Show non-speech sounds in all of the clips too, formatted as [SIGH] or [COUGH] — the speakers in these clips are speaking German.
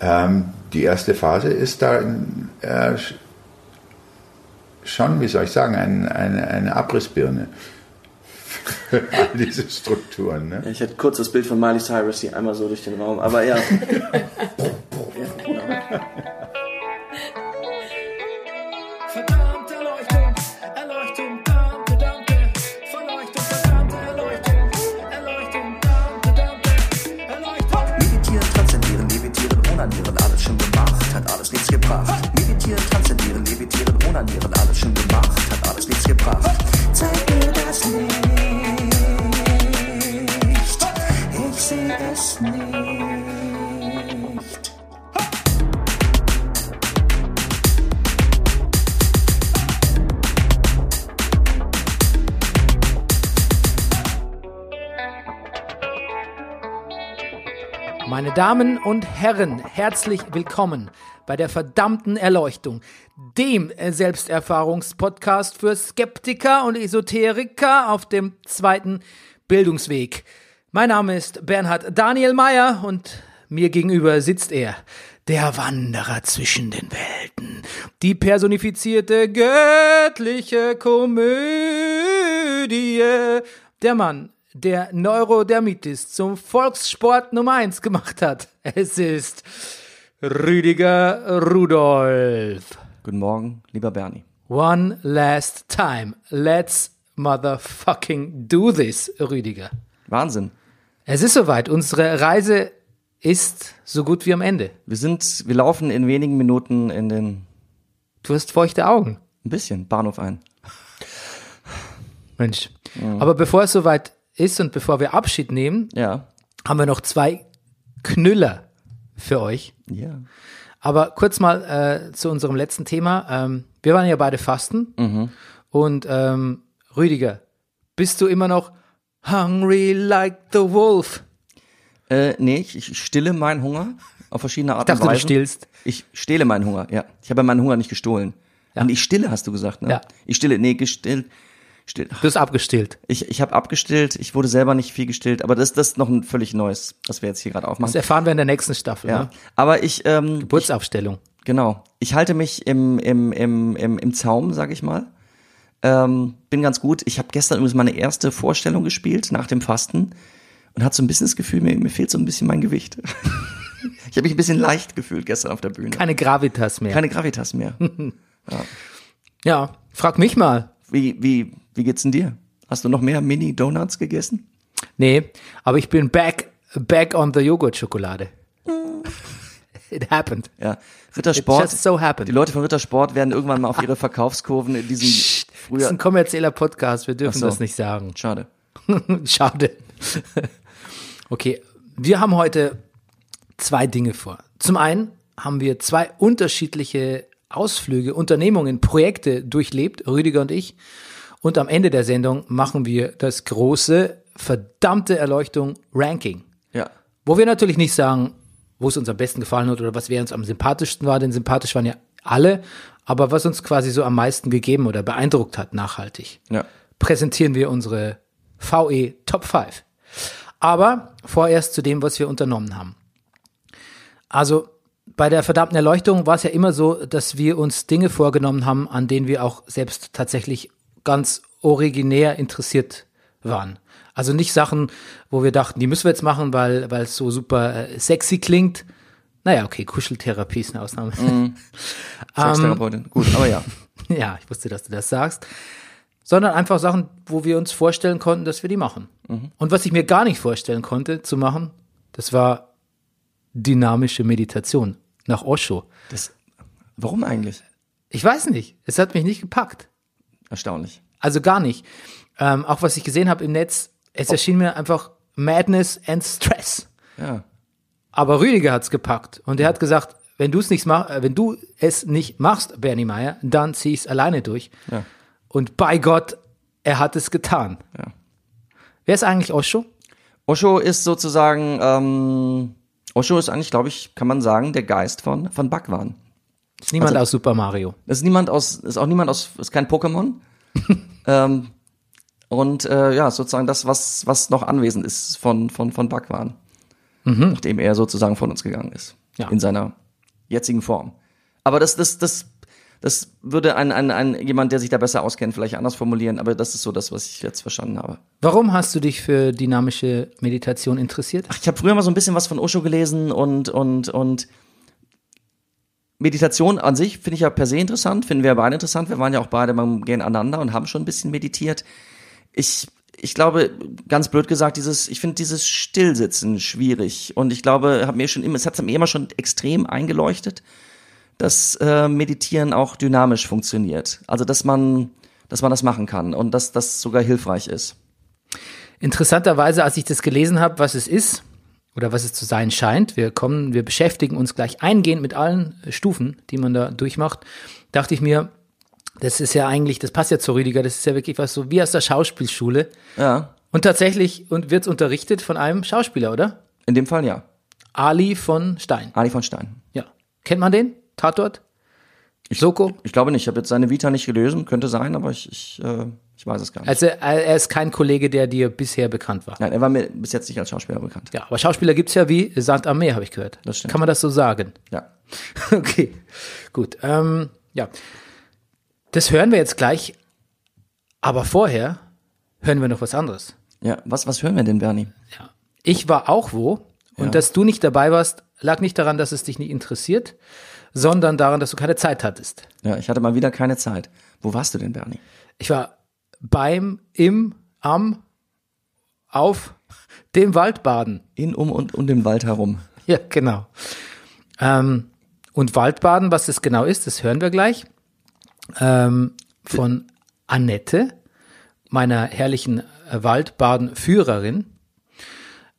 Ähm, die erste Phase ist da äh, schon, wie soll ich sagen, ein, eine, eine Abrissbirne für [LAUGHS] all diese Strukturen. Ne? Ja, ich hätte kurz das Bild von Miley Cyrus hier einmal so durch den Raum, aber ja. [LAUGHS] ja genau. Onanieren, alles schon Damen und Herren, herzlich willkommen bei der verdammten Erleuchtung, dem Selbsterfahrungspodcast für Skeptiker und Esoteriker auf dem zweiten Bildungsweg. Mein Name ist Bernhard Daniel Mayer und mir gegenüber sitzt er, der Wanderer zwischen den Welten, die personifizierte göttliche Komödie, der Mann, der Neurodermitis zum Volkssport Nummer eins gemacht hat. Es ist Rüdiger Rudolf. Guten Morgen, lieber Bernie. One last time. Let's motherfucking do this, Rüdiger. Wahnsinn. Es ist soweit. Unsere Reise ist so gut wie am Ende. Wir sind, wir laufen in wenigen Minuten in den, Du hast feuchte Augen. ein bisschen, Bahnhof ein. Mensch. Aber bevor es soweit ist und bevor wir Abschied nehmen, Ja. haben wir noch zwei Knüller für euch. Ja. Aber kurz mal äh, zu unserem letzten Thema. Ähm, wir waren ja beide fasten. Und ähm, Rüdiger, bist du immer noch hungry like the wolf? Äh, nee, ich, ich stille meinen Hunger auf verschiedene Art Ich dachte, und du stillst. Ich stehle meinen Hunger, ja. Ich habe meinen Hunger nicht gestohlen. Ja. Und ich stille, hast du gesagt, ne? Ja. Ich stille, nee, gestillt. Still. Du bist abgestillt. Ich, ich habe abgestillt, ich wurde selber nicht viel gestillt, aber das, das ist noch ein völlig neues, was wir jetzt hier gerade Das aufmachen. erfahren wir in der nächsten Staffel. Ja. Ne? Aber ich, ähm, Geburtsaufstellung. Genau. Ich halte mich im, im, im, im, im Zaum, sag ich mal. Ähm, bin ganz gut. Ich habe gestern übrigens meine erste Vorstellung gespielt nach dem Fasten und hatte so ein bisschen das Gefühl, mir, mir fehlt so ein bisschen mein Gewicht. [LAUGHS] ich habe mich ein bisschen leicht gefühlt gestern auf der Bühne. Keine Gravitas mehr. Keine Gravitas mehr. [LAUGHS] ja, frag mich mal. Wie, wie, wie geht's denn dir? Hast du noch mehr Mini-Donuts gegessen? Nee, aber ich bin back, back on the Joghurt-Schokolade. [LAUGHS] It happened. Ja. Rittersport. It just so happened. Die Leute von Rittersport werden irgendwann mal auf ihre Verkaufskurven in diesem Das ist früher. ein kommerzieller Podcast, wir dürfen so. das nicht sagen. Schade. [LAUGHS] Schade. okay, wir haben heute zwei Dinge vor. Zum einen haben wir zwei unterschiedliche Ausflüge, Unternehmungen, Projekte durchlebt, Rüdiger und ich. Und am Ende der Sendung machen wir das große, verdammte Erleuchtung Ranking. Ja. Wo wir natürlich nicht sagen, wo es uns am besten gefallen hat oder was wer uns am sympathischsten war, denn sympathisch waren ja alle, aber was uns quasi so am meisten gegeben oder beeindruckt hat, nachhaltig Ja. präsentieren wir unsere VE Top 5. Aber vorerst zu dem, was wir unternommen haben. Also bei der verdammten Erleuchtung war es ja immer so, dass wir uns Dinge vorgenommen haben, an denen wir auch selbst tatsächlich ganz originär interessiert waren. Also nicht Sachen, wo wir dachten, die müssen wir jetzt machen, weil weil es so super äh, sexy klingt. Naja, okay, Kuscheltherapie ist eine Ausnahme. [LAUGHS] Sextherapeutin. Gut, aber ja. [LAUGHS] Ja, ich wusste, dass du das sagst. Sondern einfach Sachen, wo wir uns vorstellen konnten, dass wir die machen. Und was ich mir gar nicht vorstellen konnte zu machen, das war dynamische Meditation nach Osho. Das, warum eigentlich? Ich weiß nicht, es hat mich nicht gepackt. Erstaunlich. Also gar nicht. Ähm, auch was ich gesehen habe im Netz, es erschien mir einfach Madness and Stress. Ja. Aber Rüdiger hat's gepackt und er hat gesagt, wenn du es nicht mach, äh, wenn du es nicht machst, Bernie Meyer, dann zieh ich's alleine durch. Ja. Und bei Gott, er hat es getan. Ja. Wer ist eigentlich Osho? Osho ist sozusagen, ähm, Osho ist eigentlich, glaube ich, kann man sagen, der Geist von, von Bhagwan. Ist niemand Also- aus Super Mario. Ist niemand aus, ist auch niemand aus, ist kein Pokémon. [LAUGHS] ähm, und äh, ja, sozusagen das, was, was noch anwesend ist von, von, von Bhagwan. Nachdem er sozusagen von uns gegangen ist. Ja. in seiner jetzigen Form. Aber das, das, das, das würde ein, ein, ein jemand, der sich da besser auskennt, vielleicht anders formulieren. Aber das ist so das, was ich jetzt verstanden habe. Warum hast du dich für dynamische Meditation interessiert? Ach, ich habe früher mal so ein bisschen was von Osho gelesen und und und Meditation an sich finde ich ja per se interessant, finden wir beide interessant. Wir waren ja auch beide beim Gehen aneinander und haben schon ein bisschen meditiert. Ich ich glaube, ganz blöd gesagt, dieses, ich finde dieses Stillsitzen schwierig. Und ich glaube, hab mir schon immer, es hat mir immer schon extrem eingeleuchtet, dass äh, Meditieren auch dynamisch funktioniert. Also dass man, dass man das machen kann und dass das sogar hilfreich ist. Interessanterweise, als ich das gelesen habe, was es ist oder was es zu sein scheint, wir kommen, wir beschäftigen uns gleich eingehend mit allen Stufen, die man da durchmacht, dachte ich mir, das ist ja eigentlich, das passt ja zu Rüdiger, das ist ja wirklich was so wie aus der Schauspielschule. Ja, Und tatsächlich und wird's unterrichtet von einem Schauspieler, oder? in dem Fall ja. Ali von Stein. Ali von Stein. Ja. Kennt man den? Tatort? Soko? Ich glaube nicht. Ich habe jetzt seine Vita nicht gelesen, könnte sein, aber ich, ich, äh, ich weiß es gar nicht. Also er er ist kein Kollege, der dir bisher bekannt war. Nein, er war mir bis jetzt nicht als Schauspieler bekannt. Ja, aber Schauspieler gibt's ja wie Sand am Meer, habe ich gehört. Das stimmt. Kann man das so sagen? Ja. [LAUGHS] Okay, gut. Ähm, ja, das hören wir jetzt gleich. Aber vorher hören wir noch was anderes. Ja, was, was hören wir denn, Bernie? Ich war auch wo und Ja. dass du nicht dabei warst, lag nicht daran, dass es dich nicht interessiert, sondern daran, dass du keine Zeit hattest. Ja, ich hatte mal wieder keine Zeit. Wo warst du denn, Bernie? Ich war beim, im, am, auf dem Waldbaden. In, um und um den Wald herum. Ja, genau. Ähm, und Waldbaden, was das genau ist, das hören wir gleich. Ähm, von Annette, meiner herrlichen äh, Waldbadenführerin.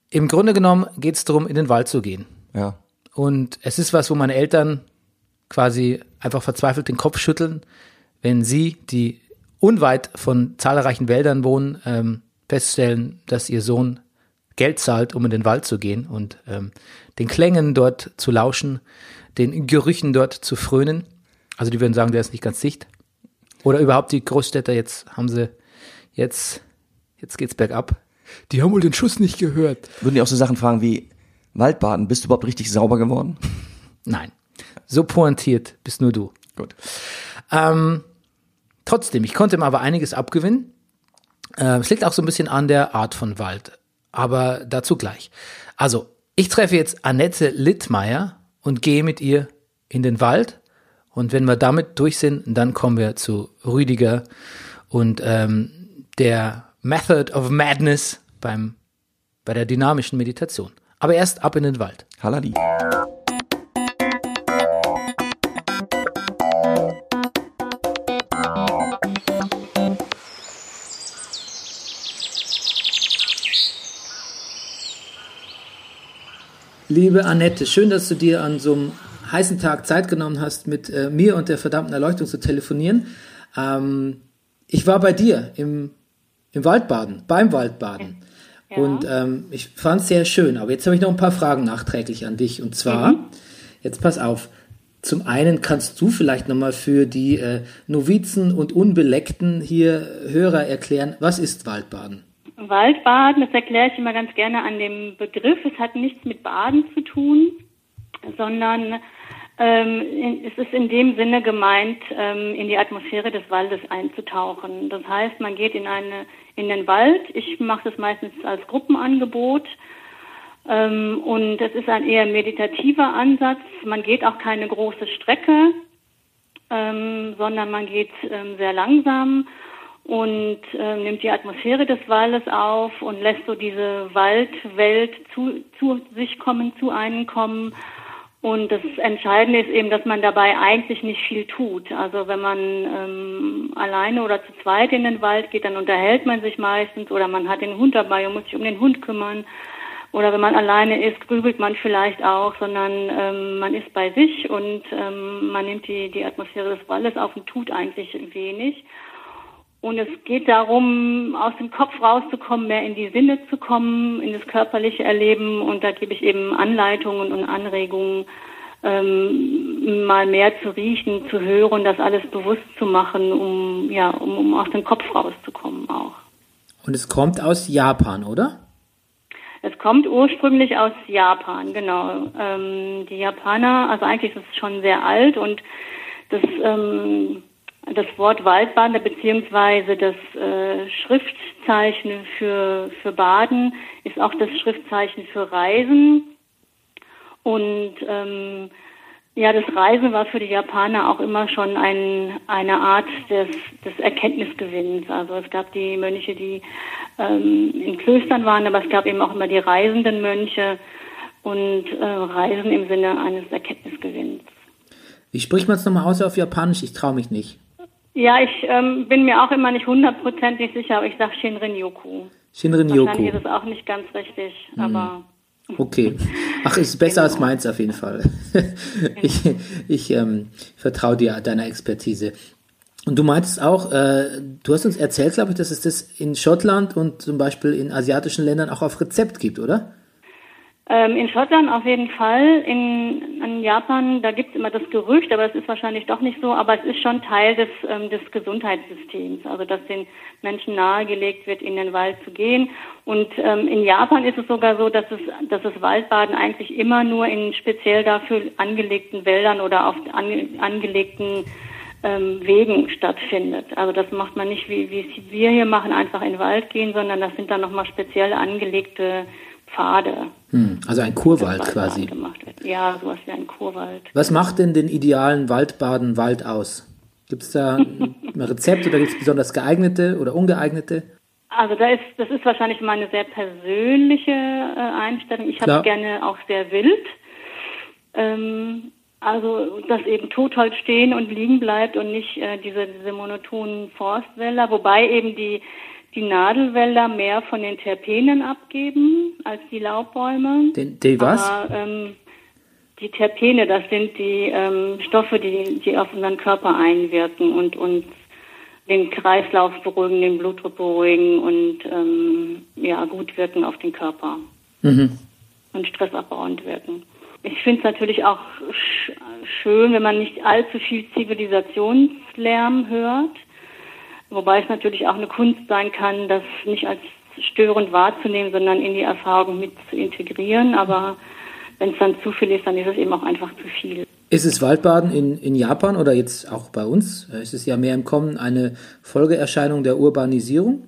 Im Grunde genommen geht es darum, in den Wald zu gehen. Ja. Und es ist was, wo meine Eltern quasi einfach verzweifelt den Kopf schütteln, wenn sie, die unweit von zahlreichen Wäldern wohnen, ähm, feststellen, dass ihr Sohn Geld zahlt, um in den Wald zu gehen und ähm, den Klängen dort zu lauschen, den Gerüchen dort zu frönen. Also die würden sagen, der ist nicht ganz dicht. Oder überhaupt die Großstädter, jetzt haben sie, jetzt, jetzt geht's bergab. Die haben wohl den Schuss nicht gehört. Würden die auch so Sachen fragen wie, Waldbaden, bist du überhaupt richtig sauber geworden? Nein. So pointiert bist nur du. Gut. Ähm, trotzdem, ich konnte ihm aber einiges abgewinnen. Äh, es liegt auch so ein bisschen an der Art von Wald. Aber dazu gleich. Also, ich treffe jetzt Annette Littmeier und gehe mit ihr in den Wald. Und wenn wir damit durch sind, dann kommen wir zu Rüdiger und ähm, der Method of Madness beim, bei der dynamischen Meditation. Aber erst ab in den Wald. Halali. Liebe Annette, schön, dass du dir an so einem heißen Tag Zeit genommen hast, mit äh, mir und der verdammten Erleuchtung zu telefonieren. Ähm, ich war bei dir im, im Waldbaden, beim Waldbaden. Und ähm, ich fand es sehr schön. Aber jetzt habe ich noch ein paar Fragen nachträglich an dich. Und zwar, jetzt pass auf. Zum einen kannst du vielleicht nochmal für die äh, Novizen und Unbeleckten hier Hörer erklären, was ist Waldbaden? Waldbaden, das erkläre ich immer ganz gerne an dem Begriff. Es hat nichts mit Baden zu tun, sondern ähm, es ist in dem Sinne gemeint, ähm, in die Atmosphäre des Waldes einzutauchen. Das heißt, man geht in eine in den Wald. Ich mache das meistens als Gruppenangebot. Ähm, und das ist ein eher meditativer Ansatz. Man geht auch keine große Strecke, ähm, sondern man geht ähm, sehr langsam und ähm, nimmt die Atmosphäre des Waldes auf und lässt so diese Waldwelt zu, zu sich kommen, zu einem kommen. Und das Entscheidende ist eben, dass man dabei eigentlich nicht viel tut. Also wenn man ähm, alleine oder zu zweit in den Wald geht, dann unterhält man sich meistens oder man hat den Hund dabei und muss sich um den Hund kümmern. Oder wenn man alleine ist, grübelt man vielleicht auch, sondern ähm, man ist bei sich und ähm, man nimmt die, die Atmosphäre des Waldes auf und tut eigentlich wenig. Und es geht darum, aus dem Kopf rauszukommen, mehr in die Sinne zu kommen, in das körperliche Erleben. Und da gebe ich eben Anleitungen und Anregungen, ähm, mal mehr zu riechen, zu hören, das alles bewusst zu machen, um, ja, um, um aus dem Kopf rauszukommen auch. Und es kommt aus Japan, oder? Es kommt ursprünglich aus Japan, genau. Ähm, die Japaner, also eigentlich ist es schon sehr alt und das, ähm, das Wort Waldbaden beziehungsweise das äh, Schriftzeichen für, für Baden ist auch das Schriftzeichen für Reisen. Und ähm, ja, das Reisen war für die Japaner auch immer schon ein, eine Art des, des Erkenntnisgewinns. Also es gab die Mönche, die ähm, in Klöstern waren, aber es gab eben auch immer die reisenden Mönche und äh, Reisen im Sinne eines Erkenntnisgewinns. Wie spricht man es nochmal aus auf Japanisch? Ich traue mich nicht. Ja, ich ähm, bin mir auch immer nicht hundertprozentig sicher, aber ich sage Shinrin-yoku. Shinrin Wahrscheinlich ist es auch nicht ganz richtig, aber Okay. Ach, ist [LAUGHS] besser als Genau. meins auf jeden Fall. [LAUGHS] ich ich ähm, vertraue dir deiner Expertise. Und du meintest auch, äh, du hast uns erzählt, glaube ich, dass es das in Schottland und zum Beispiel in asiatischen Ländern auch auf Rezept gibt, oder? Ähm, in Schottland auf jeden Fall. In, in Japan, da gibt es immer das Gerücht, aber es ist wahrscheinlich doch nicht so, aber es ist schon Teil des, ähm, des Gesundheitssystems, also dass den Menschen nahegelegt wird, in den Wald zu gehen. Und ähm, in Japan ist es sogar so, dass es, dass das Waldbaden eigentlich immer nur in speziell dafür angelegten Wäldern oder auf ange, angelegten ähm, Wegen stattfindet. Also das macht man nicht, wie, wie es wir hier machen, einfach in den Wald gehen, sondern das sind dann nochmal speziell angelegte Pfade. Hm, also ein Kurwald Waldbaden quasi. Gemacht wird. Ja, sowas wie ein Kurwald. Was macht denn den idealen Waldbaden-Wald aus? Gibt es da ein [LAUGHS] Rezept oder gibt es besonders geeignete oder ungeeignete? Also da ist, das ist wahrscheinlich meine sehr persönliche äh, Einstellung. Ich habe gerne auch sehr wild. Ähm, also dass eben tot halt stehen und liegen bleibt und nicht äh, diese, diese monotonen Forstwälder, wobei eben die die Nadelwälder mehr von den Terpenen abgeben als die Laubbäume. Den, die was? Aber, ähm, die Terpene, das sind die ähm, Stoffe, die, die auf unseren Körper einwirken und uns den Kreislauf beruhigen, den Blutdruck beruhigen und ähm, ja gut wirken auf den Körper Mhm. und stressabbauend wirken. Ich finde es natürlich auch sch schön, wenn man nicht allzu viel Zivilisationslärm hört, wobei es natürlich auch eine Kunst sein kann, das nicht als störend wahrzunehmen, sondern in die Erfahrung mit zu integrieren. Aber wenn es dann zu viel ist, dann ist es eben auch einfach zu viel. Ist es Waldbaden in, in Japan oder jetzt auch bei uns? Ist es ja mehr im Kommen eine Folgeerscheinung der Urbanisierung?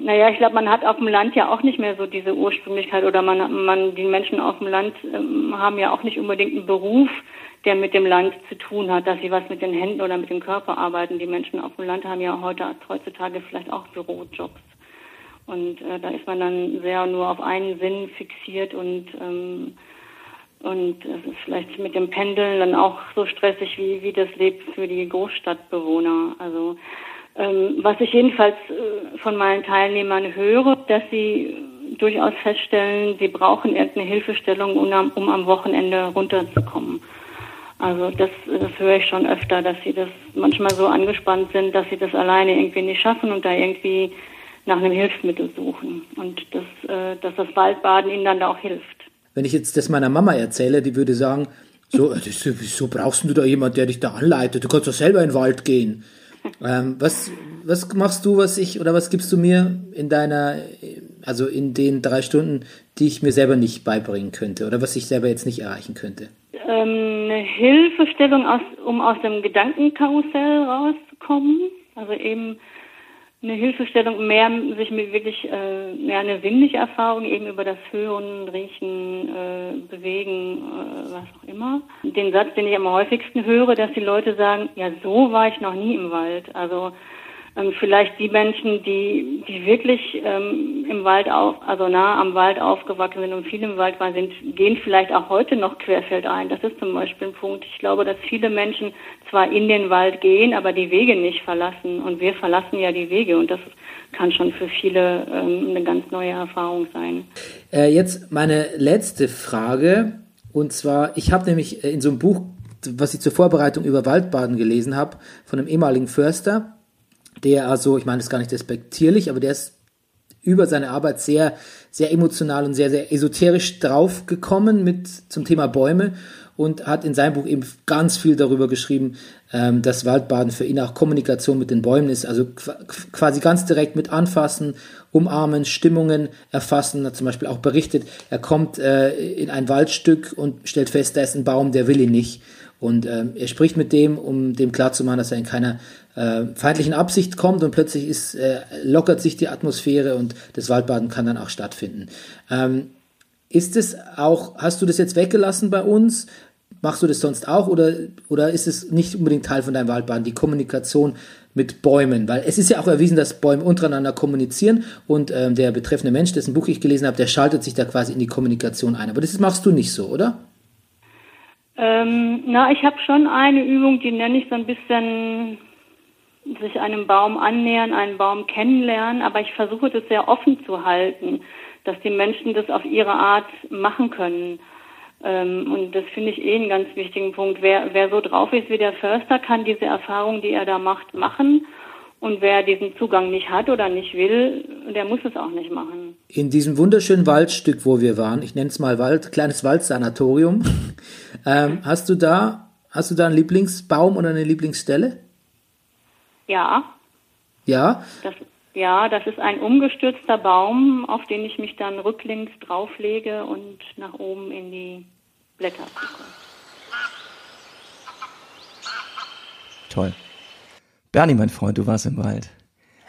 Naja, ich glaube, man hat auf dem Land ja auch nicht mehr so diese Ursprünglichkeit oder man, man die Menschen auf dem Land ähm, haben ja auch nicht unbedingt einen Beruf, der mit dem Land zu tun hat, dass sie was mit den Händen oder mit dem Körper arbeiten. Die Menschen auf dem Land haben ja heute heutzutage vielleicht auch Bürojobs. Und äh, da ist man dann sehr nur auf einen Sinn fixiert und ähm, und es ist vielleicht mit dem Pendeln dann auch so stressig wie, wie das Leben für die Großstadtbewohner. Also ähm, was ich jedenfalls äh, von meinen Teilnehmern höre, dass sie durchaus feststellen, sie brauchen irgendeine Hilfestellung, um am, um am Wochenende runterzukommen. Also das, das höre ich schon öfter, dass sie das manchmal so angespannt sind, dass sie das alleine irgendwie nicht schaffen und da irgendwie nach einem Hilfsmittel suchen. Und das, äh, dass das Waldbaden ihnen dann da auch hilft. Wenn ich jetzt das meiner Mama erzähle, die würde sagen, so, äh, das, wieso brauchst du da jemand, der dich da anleitet? Du kannst doch selber in den Wald gehen. Ähm, was, was machst du, was ich, oder was gibst du mir in deiner, also in den drei Stunden, die ich mir selber nicht beibringen könnte oder was ich selber jetzt nicht erreichen könnte? Ähm, eine Hilfestellung, aus, um aus dem Gedankenkarussell rauszukommen. Also eben eine Hilfestellung, mehr sich mit wirklich äh, mehr eine sinnliche Erfahrung eben über das Hören, Riechen, äh, Bewegen, äh, was auch immer. Den Satz, den ich am häufigsten höre, dass die Leute sagen, ja, so war ich noch nie im Wald. Also ähm, vielleicht die Menschen, die, die wirklich ähm, im Wald auf, also nah am Wald aufgewachsen sind und viel im Wald waren, sind, gehen vielleicht auch heute noch querfeldein. Das ist zum Beispiel ein Punkt. Ich glaube, dass viele Menschen zwar in den Wald gehen, aber die Wege nicht verlassen. Und wir verlassen ja die Wege und das kann schon für viele ähm, eine ganz neue Erfahrung sein. Äh, jetzt meine letzte Frage. Und zwar, ich habe nämlich äh, in so einem Buch, was ich zur Vorbereitung über Waldbaden gelesen habe, von einem ehemaligen Förster, der also, ich meine das ist gar nicht respektierlich, aber der ist über seine Arbeit sehr, sehr emotional und sehr, sehr esoterisch draufgekommen mit zum Thema Bäume und hat in seinem Buch eben ganz viel darüber geschrieben, ähm, dass Waldbaden für ihn auch Kommunikation mit den Bäumen ist, also qu- quasi ganz direkt mit anfassen, umarmen, Stimmungen erfassen, hat zum Beispiel auch berichtet, er kommt äh, in ein Waldstück und stellt fest, da ist ein Baum, der will ihn nicht. Und ähm, er spricht mit dem, um dem klarzumachen, dass er in keiner äh, feindlichen Absicht kommt und plötzlich ist, äh, lockert sich die Atmosphäre und das Waldbaden kann dann auch stattfinden. Ähm, ist es auch, hast du das jetzt weggelassen bei uns? Machst du das sonst auch oder, oder ist es nicht unbedingt Teil von deinem Waldbaden, die Kommunikation mit Bäumen? Weil es ist ja auch erwiesen, dass Bäume untereinander kommunizieren und ähm, der betreffende Mensch, dessen Buch ich gelesen habe, der schaltet sich da quasi in die Kommunikation ein. Aber das machst du nicht so, oder? Ähm, na, ich habe schon eine Übung, die nenne ich so ein bisschen sich einem Baum annähern, einen Baum kennenlernen, aber ich versuche das sehr offen zu halten, dass die Menschen das auf ihre Art machen können. Ähm, und das finde ich eh einen ganz wichtigen Punkt. Wer, wer so drauf ist wie der Förster, kann diese Erfahrung, die er da macht, machen. Und wer diesen Zugang nicht hat oder nicht will, der muss es auch nicht machen. In diesem wunderschönen Waldstück, wo wir waren, ich nenne es mal Wald, kleines Waldsanatorium, [LAUGHS] ähm, hast du da, hast du da einen Lieblingsbaum oder eine Lieblingsstelle? Ja, Ja, das, ja, das ist ein umgestürzter Baum, auf den ich mich dann rücklings drauflege und nach oben in die Blätter gucke. Toll. Bernie, mein Freund, du warst im Wald.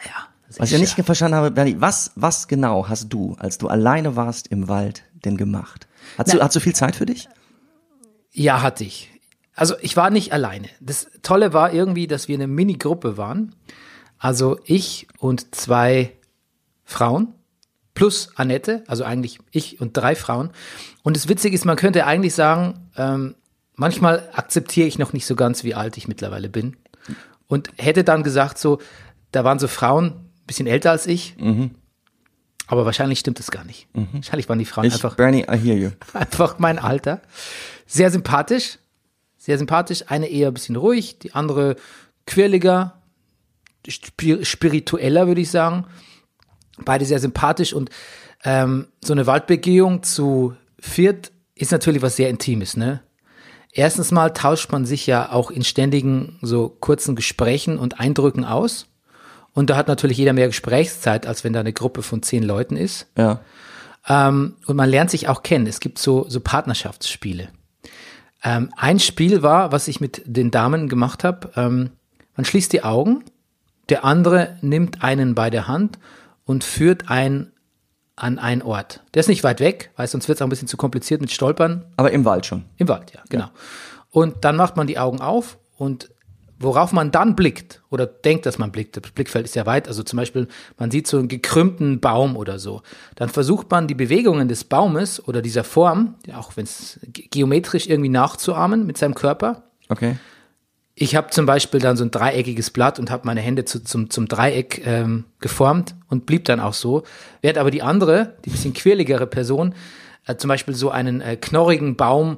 ja. Was ich nicht verstanden habe, Bernie, was, was genau hast du, als du alleine warst im Wald, denn gemacht? Hast du, Na- hast du viel Zeit für dich? Ja, hatte ich. Also ich war nicht alleine. Das Tolle war irgendwie, dass wir eine Mini-Gruppe waren. Also ich und zwei Frauen plus Annette, also eigentlich ich und drei Frauen. Und das Witzige ist, man könnte eigentlich sagen, ähm, manchmal akzeptiere ich noch nicht so ganz, wie alt ich mittlerweile bin. Und hätte dann gesagt, so, da waren so Frauen, ein bisschen älter als ich. Aber wahrscheinlich stimmt es gar nicht. Wahrscheinlich waren die Frauen Ich, einfach Bernie, I hear you. [LAUGHS] einfach mein Alter. Sehr sympathisch, sehr sympathisch. Eine eher ein bisschen ruhig, die andere quirliger, spi- spiritueller, würde ich sagen. Beide sehr sympathisch und ähm, so eine Waldbegehung zu viert ist natürlich was sehr Intimes, ne? Erstens mal tauscht man sich ja auch in ständigen so kurzen Gesprächen und Eindrücken aus. Und da hat natürlich jeder mehr Gesprächszeit, als wenn da eine Gruppe von zehn Leuten ist. Ja. Ähm, und man lernt sich auch kennen. Es gibt so, so Partnerschaftsspiele. Ähm, ein Spiel war, was ich mit den Damen gemacht habe, ähm, man schließt die Augen, der andere nimmt einen bei der Hand und führt einen an einen Ort. Der ist nicht weit weg, weil sonst wird es auch ein bisschen zu kompliziert mit Stolpern. Aber im Wald schon. Im Wald, ja, genau. Und dann macht man die Augen auf und worauf man dann blickt oder denkt, dass man blickt, das Blickfeld ist ja weit, also zum Beispiel, man sieht so einen gekrümmten Baum oder so, dann versucht man die Bewegungen des Baumes oder dieser Form, ja, auch wenn es ge- geometrisch irgendwie nachzuahmen mit seinem Körper. Okay. Ich habe zum Beispiel dann so ein dreieckiges Blatt und habe meine Hände zu, zum, zum Dreieck ähm, geformt und blieb dann auch so. Während aber die andere, die bisschen quirligere Person, äh, zum Beispiel so einen äh, knorrigen Baum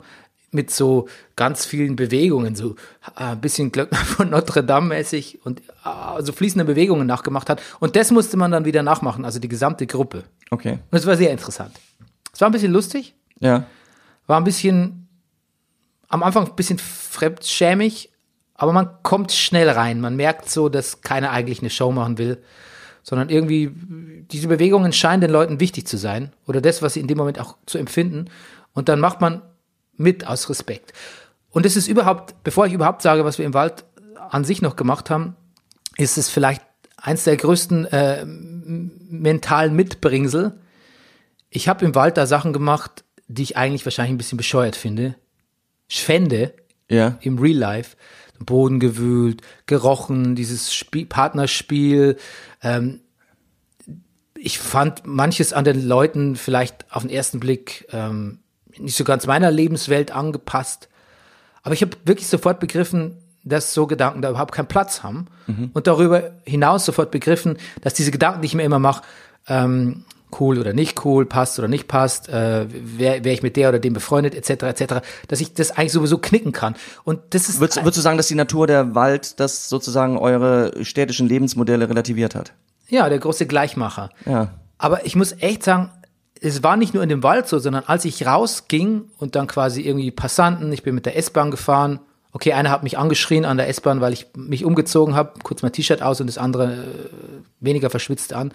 mit so ganz vielen Bewegungen, so äh, ein bisschen Glöckner [LAUGHS] von Notre Dame mäßig und äh, so fließende Bewegungen nachgemacht hat. Und das musste man dann wieder nachmachen, also die gesamte Gruppe. Okay. Und es war sehr interessant. Es war ein bisschen lustig, Ja. war ein bisschen, am Anfang ein bisschen fremdschämig, aber man kommt schnell rein. Man merkt so, dass keiner eigentlich eine Show machen will, sondern irgendwie, diese Bewegungen scheinen den Leuten wichtig zu sein oder das, was sie in dem Moment auch zu empfinden. Und dann macht man mit aus Respekt. Und es ist überhaupt, bevor ich überhaupt sage, was wir im Wald an sich noch gemacht haben, ist es vielleicht eins der größten äh, mentalen Mitbringsel. Ich habe im Wald da Sachen gemacht, die ich eigentlich wahrscheinlich ein bisschen bescheuert finde. Schwände Ja. im Real Life. Boden gewühlt, gerochen, dieses Spiel, Partnerspiel. Ähm, ich fand manches an den Leuten vielleicht auf den ersten Blick ähm, nicht so ganz meiner Lebenswelt angepasst. Aber ich habe wirklich sofort begriffen, dass so Gedanken da überhaupt keinen Platz haben. Und darüber hinaus sofort begriffen, dass diese Gedanken, die ich mir immer mache, ähm, cool oder nicht cool, passt oder nicht passt, äh, wäre wär ich mit der oder dem befreundet, etc., etc., dass ich das eigentlich sowieso knicken kann. Und das ist Würdest, würdest du sagen, dass die Natur der Wald das sozusagen eure städtischen Lebensmodelle relativiert hat? ja der große Gleichmacher. Ja. Aber ich muss echt sagen, es war nicht nur in dem Wald so, sondern als ich rausging und dann quasi irgendwie Passanten, ich bin mit der S-Bahn gefahren. Okay, einer hat mich angeschrien an der S-Bahn, weil ich mich umgezogen habe, kurz mein T-Shirt aus und das andere äh, weniger verschwitzt an.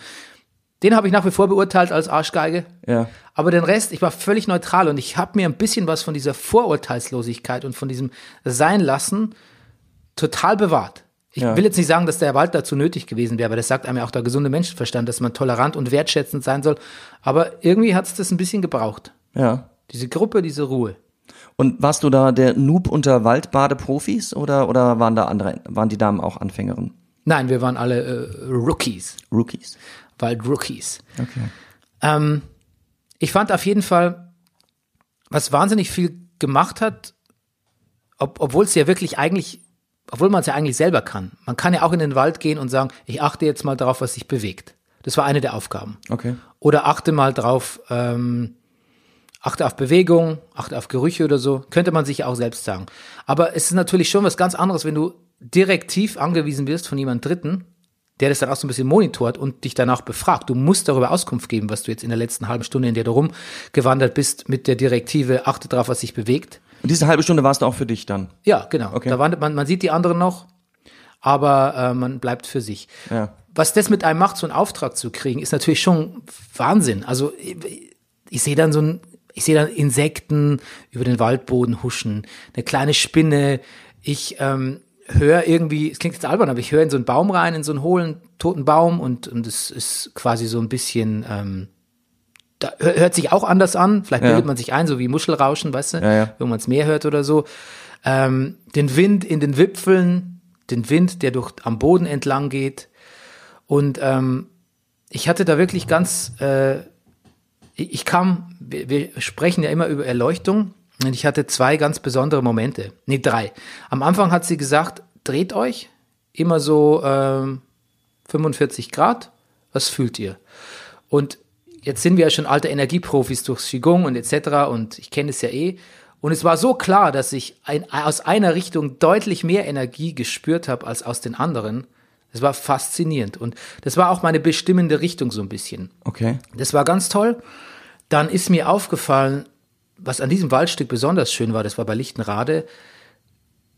Den habe ich nach wie vor beurteilt als Arschgeige. Ja. Aber den Rest, ich war völlig neutral und ich habe mir ein bisschen was von dieser Vorurteilslosigkeit und von diesem Seinlassen total bewahrt. Ich Ja. will jetzt nicht sagen, dass der Wald dazu nötig gewesen wäre, aber das sagt einem ja auch der gesunde Menschenverstand, dass man tolerant und wertschätzend sein soll. Aber irgendwie hat es das ein bisschen gebraucht. Ja. Diese Gruppe, diese Ruhe. Und warst du da der Noob unter Waldbadeprofis oder, oder waren da andere, waren die Damen auch Anfängerinnen? Nein, wir waren alle äh, Rookies, Rookies. Wald-Rookies. Okay. Ähm, ich fand auf jeden Fall, was wahnsinnig viel gemacht hat, ob, obwohl es ja wirklich eigentlich, obwohl man es ja eigentlich selber kann. Man kann ja auch in den Wald gehen und sagen, ich achte jetzt mal darauf, was sich bewegt. Das war eine der Aufgaben. Okay. Oder achte mal drauf, ähm, achte auf Bewegung, achte auf Gerüche oder so. Könnte man sich ja auch selbst sagen. Aber es ist natürlich schon was ganz anderes, wenn du direktiv angewiesen wirst von jemand Dritten, der das dann auch so ein bisschen monitort und dich danach befragt. Du musst darüber Auskunft geben, was du jetzt in der letzten halben Stunde, in der du rumgewandert bist, mit der Direktive, achte drauf, was sich bewegt. Und diese halbe Stunde warst du auch für dich dann? Ja, genau. Okay. Da wandert man, man sieht die anderen noch, aber äh, man bleibt für sich. Ja. Was das mit einem macht, so einen Auftrag zu kriegen, ist natürlich schon Wahnsinn. Also ich, ich sehe dann so ein, ich sehe dann Insekten über den Waldboden huschen, eine kleine Spinne. Ich ähm, höre irgendwie, es klingt jetzt albern, aber ich höre in so einen Baum rein, in so einen hohlen, toten Baum und und es ist quasi so ein bisschen ähm, da hör- hört sich auch anders an. Vielleicht Ja. bildet man sich ein, so wie Muschelrauschen, weißt du, Ja, ja. wenn man es mehr hört oder so. Ähm, den Wind in den Wipfeln, den Wind, der durch am Boden entlang geht. Und ähm, ich hatte da wirklich ganz, äh, ich ich kam, wir, wir sprechen ja immer über Erleuchtung und ich hatte zwei ganz besondere Momente. Nee, drei. Am Anfang hat sie gesagt, dreht euch immer so ähm, 45 Grad, was fühlt ihr? Und jetzt sind wir ja schon alte Energieprofis durchs Qigong und etc. und ich kenne es ja eh. Und es war so klar, dass ich ein, aus einer Richtung deutlich mehr Energie gespürt habe als aus den anderen. Das war faszinierend. Und das war auch meine bestimmende Richtung so ein bisschen. Okay. Das war ganz toll. Dann ist mir aufgefallen, was an diesem Waldstück besonders schön war, das war bei Lichtenrade.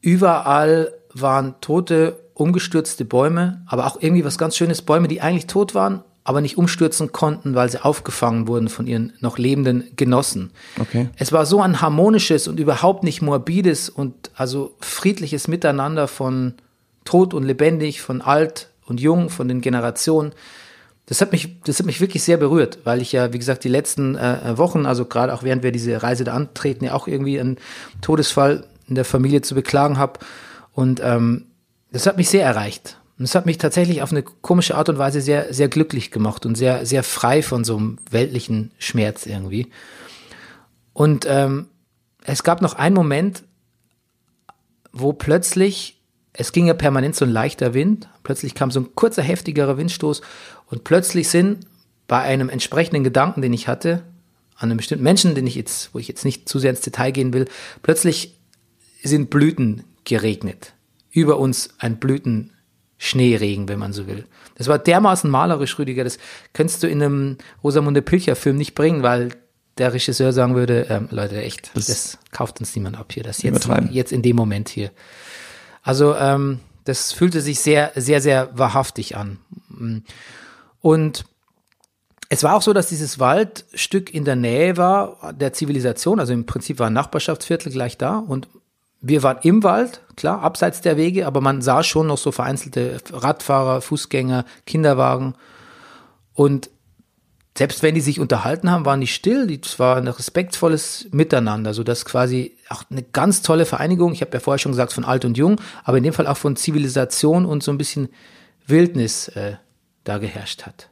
Überall waren tote, umgestürzte Bäume, aber auch irgendwie was ganz Schönes, Bäume, die eigentlich tot waren, aber nicht umstürzen konnten, weil sie aufgefangen wurden von ihren noch lebenden Genossen. Okay. Es war so ein harmonisches und überhaupt nicht morbides und also friedliches Miteinander von tot und lebendig, von alt und jung, von den Generationen. Das hat mich, das hat mich wirklich sehr berührt, weil ich ja, wie gesagt, die letzten äh, Wochen, also gerade auch während wir diese Reise da antreten, ja auch irgendwie einen Todesfall in der Familie zu beklagen habe. Und ähm, das hat mich sehr erreicht. Und es hat mich tatsächlich auf eine komische Art und Weise sehr, sehr glücklich gemacht und sehr, sehr frei von so einem weltlichen Schmerz irgendwie. Und ähm, es gab noch einen Moment, wo plötzlich, es ging ja permanent so ein leichter Wind, plötzlich kam so ein kurzer, heftigerer Windstoß und plötzlich sind bei einem entsprechenden Gedanken, den ich hatte, an einem bestimmten Menschen, den ich jetzt, wo ich jetzt nicht zu sehr ins Detail gehen will, plötzlich sind Blüten geregnet. Über uns ein Blütenschneeregen, wenn man so will. Das war dermaßen malerisch, Rüdiger, das könntest du in einem Rosamunde Pilcher-Film nicht bringen, weil der Regisseur sagen würde, ähm, Leute, echt, das, Das- kauft uns niemand ab hier, das jetzt, jetzt in dem Moment hier. Also ähm, das fühlte sich sehr, sehr, sehr wahrhaftig an. Und es war auch so, dass dieses Waldstück in der Nähe war der Zivilisation, also im Prinzip war ein Nachbarschaftsviertel gleich da und wir waren im Wald, klar, abseits der Wege, aber man sah schon noch so vereinzelte Radfahrer, Fußgänger, Kinderwagen und selbst wenn die sich unterhalten haben, waren die still. Es war ein respektvolles Miteinander, so dass quasi auch eine ganz tolle Vereinigung. Ich habe ja vorher schon gesagt von alt und jung, aber in dem Fall auch von Zivilisation und so ein bisschen Wildnis äh, da geherrscht hat.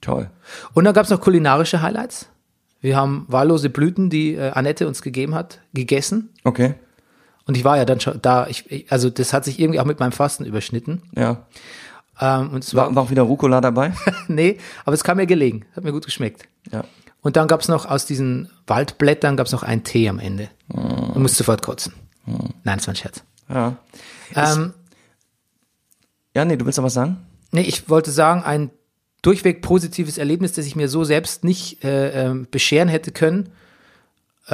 Toll. Und dann gab es noch kulinarische Highlights. Wir haben wahllose Blüten, die äh, Annette uns gegeben hat, gegessen. Okay. Und ich war ja dann schon da. Ich, also das hat sich irgendwie auch mit meinem Fasten überschnitten. Ja. Ähm, und es war, War, auch wieder Rucola dabei? [LAUGHS] nee, aber es kam mir gelegen. Hat mir gut geschmeckt. ja. Und dann gab es noch aus diesen Waldblättern gab es noch einen Tee am Ende. Du musst sofort kotzen. Nein, das war ein Scherz. Ja. Ähm, Ja, nee, du willst noch was sagen? nee, ich wollte sagen, ein durchweg positives Erlebnis, das ich mir so selbst nicht äh, ähm, bescheren hätte können,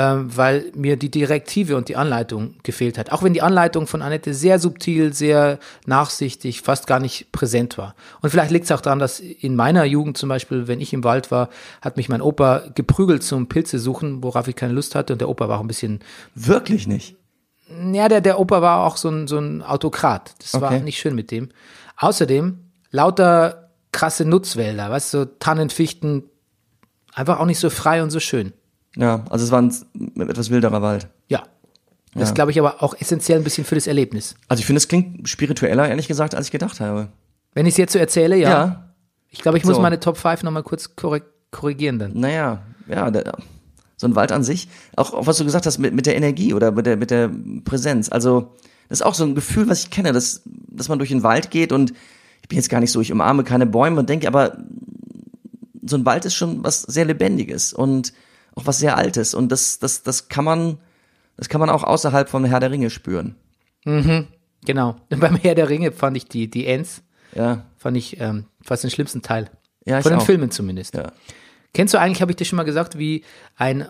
weil mir die Direktive und die Anleitung gefehlt hat. Auch wenn die Anleitung von Annette sehr subtil, sehr nachsichtig, fast gar nicht präsent war. Und vielleicht liegt es auch daran, dass in meiner Jugend zum Beispiel, wenn ich im Wald war, hat mich mein Opa geprügelt zum Pilze suchen, worauf ich keine Lust hatte. Und der Opa war auch ein bisschen Wirklich nicht. ja, der, der Opa war auch so ein, so ein Autokrat. Das war Okay. nicht schön mit dem. Außerdem lauter krasse Nutzwälder, weißt du, so Tannen, Fichten, einfach auch nicht so frei und so schön. Ja, also es war ein etwas wilderer Wald. Ja. Das Ja. glaube ich aber auch essentiell ein bisschen für das Erlebnis. Also ich finde, es klingt spiritueller, ehrlich gesagt, als ich gedacht habe. Wenn ich es jetzt so erzähle, ja. Ja. Ich glaube, ich muss So. meine Top 5 nochmal kurz korrigieren dann. Naja, ja, der, so ein Wald an sich, auch, auch was du gesagt hast mit, mit der Energie oder mit der, mit der Präsenz. Also, das ist auch so ein Gefühl, was ich kenne, dass, dass man durch den Wald geht und ich bin jetzt gar nicht so, ich umarme keine Bäume und denke, aber so ein Wald ist schon was sehr Lebendiges und auch was sehr Altes und das, das, das kann man, das kann man auch außerhalb vom Herr der Ringe spüren. Genau. [LAUGHS] Beim Herr der Ringe fand ich die, die Ents, Ja, fand ich ähm, fast den schlimmsten Teil. Ja, ich Von den auch. Filmen zumindest. ja. Kennst du eigentlich, habe ich dir schon mal gesagt, wie ein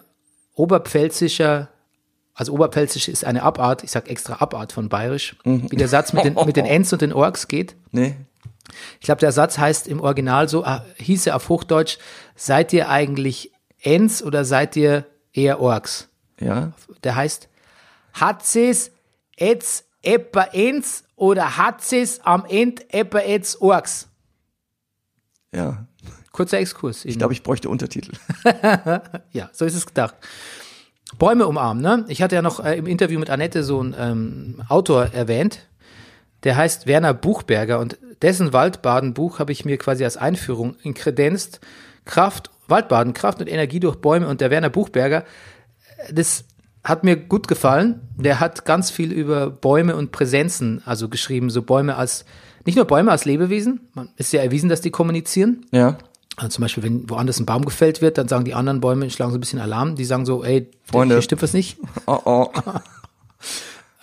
oberpfälzischer, also oberpfälzisch ist eine Abart, ich sag extra Abart von bayerisch, Mhm. wie der Satz mit den, [LAUGHS] mit den Ents und den Orks geht. Nee, Ich glaube, der Satz heißt im Original so, ah, hieße auf Hochdeutsch, seid ihr eigentlich Ents oder seid ihr eher Orks? ja. Der heißt, hat sie's jetzt etwa Ents oder hat sie's am End etwa jetzt Orks? Ja. Kurzer Exkurs. Ich glaube, ich bräuchte Untertitel. [LAUGHS] Ja, so ist es gedacht. Bäume umarmen, ne? Ich hatte ja noch äh, im Interview mit Annette so einen ähm, Autor erwähnt, der heißt Werner Buchberger und dessen Waldbadenbuch habe ich mir quasi als Einführung in Kredenzt Kraft, Waldbaden, Kraft und Energie durch Bäume und der Werner Buchberger, das hat mir gut gefallen. Der hat ganz viel über Bäume und Präsenzen, also geschrieben, so Bäume als, nicht nur Bäume als Lebewesen, man ist ja erwiesen, dass die kommunizieren, Ja. also zum Beispiel, wenn woanders ein Baum gefällt wird, dann sagen die anderen Bäume, schlagen so ein bisschen Alarm. Die sagen so, ey, Freunde. hier stimmt was nicht. [LAUGHS] Oh, oh. [LAUGHS]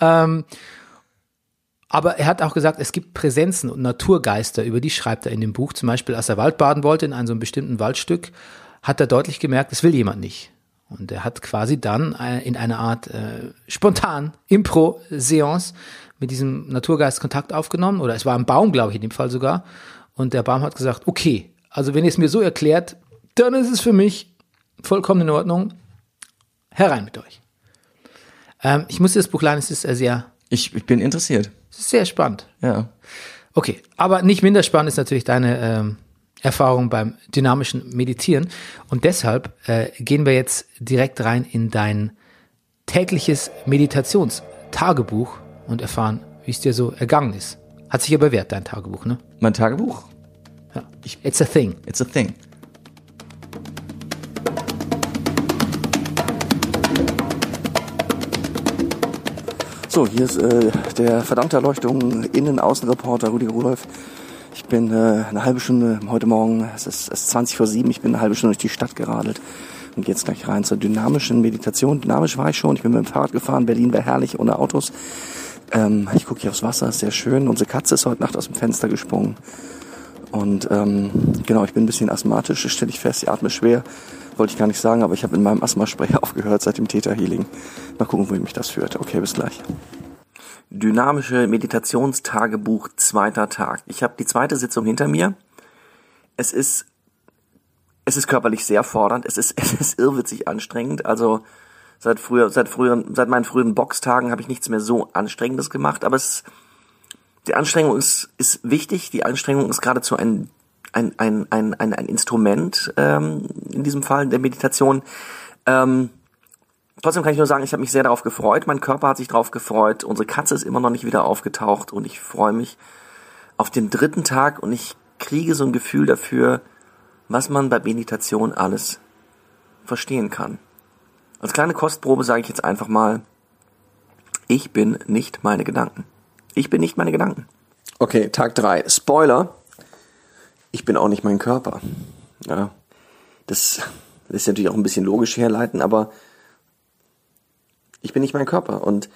Aber er hat auch gesagt, es gibt Präsenzen und Naturgeister, über die schreibt er in dem Buch. Zum Beispiel, als er Wald baden wollte in einem so einem bestimmten Waldstück, hat er deutlich gemerkt, das will jemand nicht. Und er hat quasi dann äh, in einer Art äh, spontan Impro-Seance mit diesem Naturgeist Kontakt aufgenommen. Oder es war ein Baum, glaube ich, in dem Fall sogar. Und der Baum hat gesagt, okay, also wenn ihr es mir so erklärt, dann ist es für mich vollkommen in Ordnung. Herein mit euch. Ähm, ich muss das Buch leihen, es ist sehr, Ich, ich bin interessiert. Sehr spannend. Ja. Okay, aber nicht minder spannend ist natürlich deine ähm, Erfahrung beim dynamischen Meditieren. Und deshalb äh, gehen wir jetzt direkt rein in dein tägliches Meditationstagebuch und erfahren, wie es dir so ergangen ist. Hat sich ja bewährt, dein Tagebuch, ne? Mein Tagebuch. Ja. It's a thing. It's a thing. So, hier ist äh, der verdammte Erleuchtung Innen-Außenreporter Rudi Rudolph. Ich bin äh, eine halbe Stunde heute Morgen, es ist, es ist 20 vor 7, ich bin eine halbe Stunde durch die Stadt geradelt und gehe jetzt gleich rein zur dynamischen Meditation. Dynamisch war ich schon, ich bin mit dem Fahrrad gefahren, Berlin wäre herrlich ohne Autos. Ähm, ich gucke hier aufs Wasser, ist sehr schön. Unsere Katze ist heute Nacht aus dem Fenster gesprungen. Und ähm, genau, ich bin ein bisschen asthmatisch, das stelle ich fest, ich atme schwer. Wollte ich gar nicht sagen, aber ich habe in meinem Asthmaspray [LAUGHS] aufgehört seit dem Theta Healing. Mal gucken, wohin mich das führt. Okay, bis gleich. Dynamische Meditationstagebuch, zweiter Tag. Ich habe die zweite Sitzung hinter mir. Es ist, es ist körperlich sehr fordernd. Es ist, [LAUGHS] es ist irrwitzig anstrengend. Also seit früher, seit früheren, seit meinen frühen Boxtagen habe ich nichts mehr so Anstrengendes gemacht. Aber es, die Anstrengung ist, ist wichtig. Die Anstrengung ist geradezu ein, ein, ein, ein, ein, ein Instrument, ähm, in diesem Fall der Meditation. Ähm, trotzdem kann ich nur sagen, ich habe mich sehr darauf gefreut. Mein Körper hat sich darauf gefreut. Unsere Katze ist immer noch nicht wieder aufgetaucht und ich freue mich auf den dritten Tag und ich kriege so ein Gefühl dafür, was man bei Meditation alles verstehen kann. Als kleine Kostprobe sage ich jetzt einfach mal, ich bin nicht meine Gedanken. Ich bin nicht meine Gedanken. Okay, Tag drei. Spoiler. Ich bin auch nicht mein Körper. Ja, das lässt sich natürlich auch ein bisschen logisch herleiten, aber ich bin nicht mein Körper. Und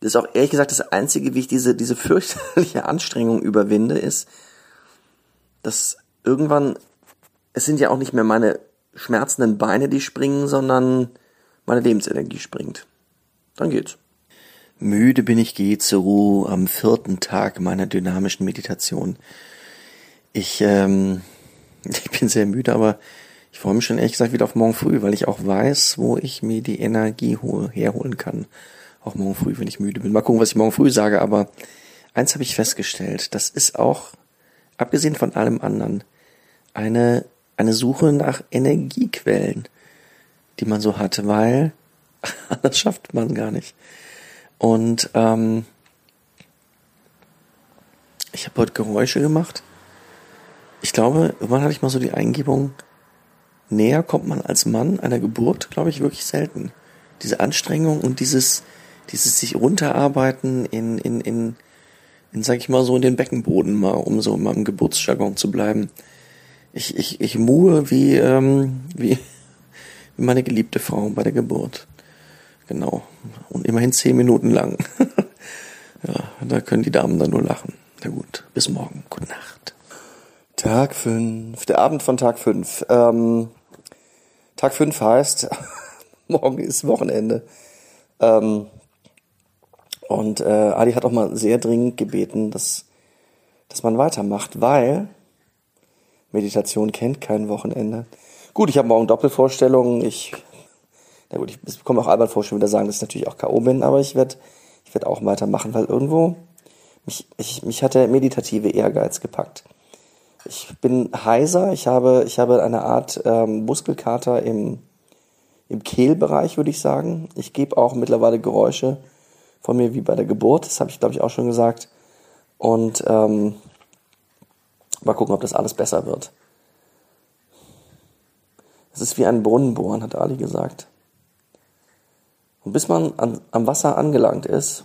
das ist auch ehrlich gesagt das Einzige, wie ich diese, diese fürchterliche Anstrengung überwinde, ist, dass irgendwann es sind ja auch nicht mehr meine schmerzenden Beine, die springen, sondern meine Lebensenergie springt. Dann geht's. Müde bin ich, gehe zur Ruhe am vierten Tag meiner dynamischen Meditation. Ich, ähm, [LAUGHS] ich bin sehr müde, aber ich freue mich schon ehrlich gesagt wieder auf morgen früh, weil ich auch weiß, wo ich mir die Energie hol herholen kann. Auch morgen früh, wenn ich müde bin. Mal gucken, was ich morgen früh sage, aber eins habe ich festgestellt, das ist auch, abgesehen von allem anderen, eine, eine Suche nach Energiequellen, die man so hat, weil [LAUGHS] das schafft man gar nicht. Und ähm, ich habe heute Geräusche gemacht. Ich glaube, irgendwann hatte ich mal so die Eingebung, näher kommt man als Mann einer Geburt, glaube ich, wirklich selten. Diese Anstrengung und dieses, dieses sich runterarbeiten in, in, in, in, sag ich mal, so in den Beckenboden mal, um so mal im Geburtsjargon zu bleiben. Ich, ich, ich muhe wie, ähm, wie, wie meine geliebte Frau bei der Geburt. Genau. Und immerhin zehn Minuten lang. [LAUGHS] ja, da können die Damen dann nur lachen. Na gut, bis morgen. Gute Nacht. Tag fünf, der Abend von Tag fünf. Ähm, Tag fünf heißt, [LAUGHS] morgen ist Wochenende. Ähm, und äh, Adi hat auch mal sehr dringend gebeten, dass, dass man weitermacht, weil Meditation kennt kein Wochenende. Gut, ich habe morgen Doppelvorstellungen. Ich, na gut, ich bekomme auch albern vor, schon wieder sagen, dass ich natürlich auch K.O. bin, aber ich werde ich werd auch weitermachen, weil irgendwo mich, ich, mich hat der meditative Ehrgeiz gepackt. Ich bin heiser, ich habe, ich habe eine Art ähm, Muskelkater im, im Kehlbereich, würde ich sagen. Ich gebe auch mittlerweile Geräusche von mir wie bei der Geburt, das habe ich, glaube ich, auch schon gesagt. Und ähm, mal gucken, ob das alles besser wird. Es ist wie ein Brunnenbohren, hat Ali gesagt. Und bis man an, am Wasser angelangt ist,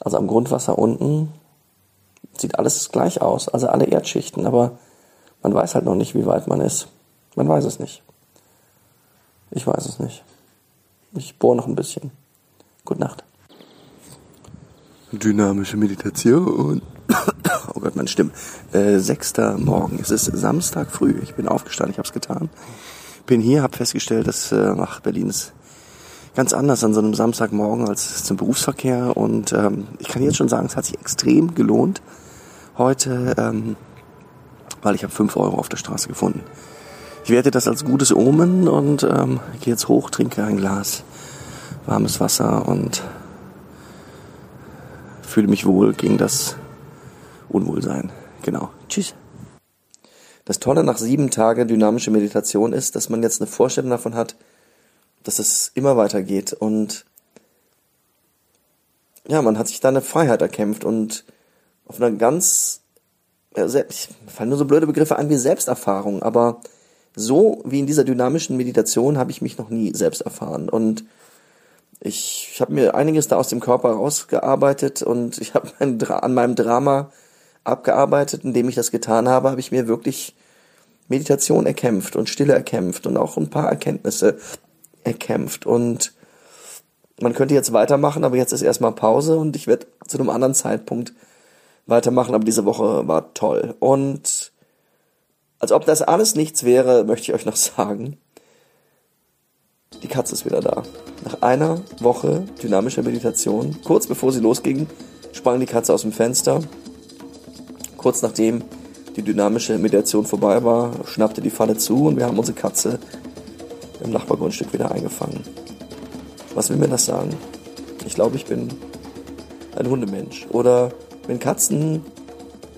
also am Grundwasser unten, sieht alles gleich aus, also alle Erdschichten, aber man weiß halt noch nicht, wie weit man ist. Man weiß es nicht. Ich weiß es nicht. Ich bohre noch ein bisschen. Gute Nacht. Dynamische Meditation. Oh Gott, meine Stimme. Äh, sechster Morgen. Es ist Samstag früh. Ich bin aufgestanden, ich habe es getan. Bin hier, habe festgestellt, dass äh, ach, Berlin ist ganz anders an so einem Samstagmorgen als zum Berufsverkehr. Und ähm, ich kann jetzt schon sagen, es hat sich extrem gelohnt heute, ähm, weil ich habe fünf Euro auf der Straße gefunden. Ich werte das als gutes Omen und ähm, gehe jetzt hoch, trinke ein Glas warmes Wasser und fühle mich wohl gegen das Unwohlsein. Genau. Tschüss. Das Tolle nach sieben Tagen dynamische Meditation ist, dass man jetzt eine Vorstellung davon hat, dass es immer weitergeht und ja, man hat sich da eine Freiheit erkämpft und auf einer ganz, ja, ich fallen nur so blöde Begriffe an wie Selbsterfahrung, aber so wie in dieser dynamischen Meditation habe ich mich noch nie selbst erfahren. Und ich, ich habe mir einiges da aus dem Körper rausgearbeitet und ich habe mein an meinem Drama abgearbeitet, indem ich das getan habe, habe ich mir wirklich Meditation erkämpft und Stille erkämpft und auch ein paar Erkenntnisse erkämpft. Und man könnte jetzt weitermachen, aber jetzt ist erstmal Pause und ich werde zu einem anderen Zeitpunkt weitermachen, aber diese Woche war toll. Und als ob das alles nichts wäre, möchte ich euch noch [LAUGHS] sagen, die Katze ist wieder da. Nach einer Woche dynamischer Meditation, kurz bevor sie losging, sprang die Katze aus dem Fenster. Kurz nachdem die dynamische Meditation vorbei war, schnappte die Falle zu und wir haben unsere Katze im Nachbargrundstück wieder eingefangen. Was will mir das sagen? Ich glaube, ich bin ein Hundemensch. Oder wenn Katzen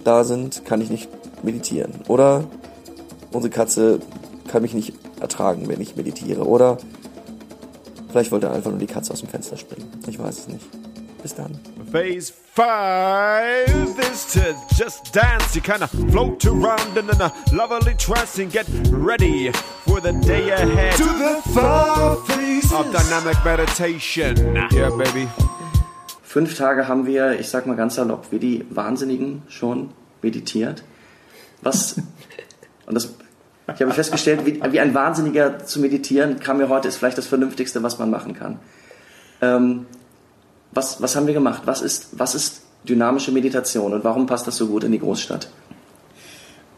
da sind, kann ich nicht meditieren. Oder unsere Katze kann mich nicht ertragen, wenn ich meditiere. Oder vielleicht wollte er einfach nur die Katze aus dem Fenster springen. Ich weiß es nicht. Bis dann. Phase five is to just dance. You kind of float around in a lovely trance and get ready for the day ahead. To the five phases of dynamic meditation. Yeah, baby. Fünf Tage haben wir, ich sag mal ganz salopp, wie die Wahnsinnigen schon meditiert. Was, und das, ich habe festgestellt, wie, wie ein Wahnsinniger zu meditieren, kam mir heute, ist vielleicht das Vernünftigste, was man machen kann. Ähm, was, was haben wir gemacht? Was ist, was ist dynamische Meditation und warum passt das so gut in die Großstadt?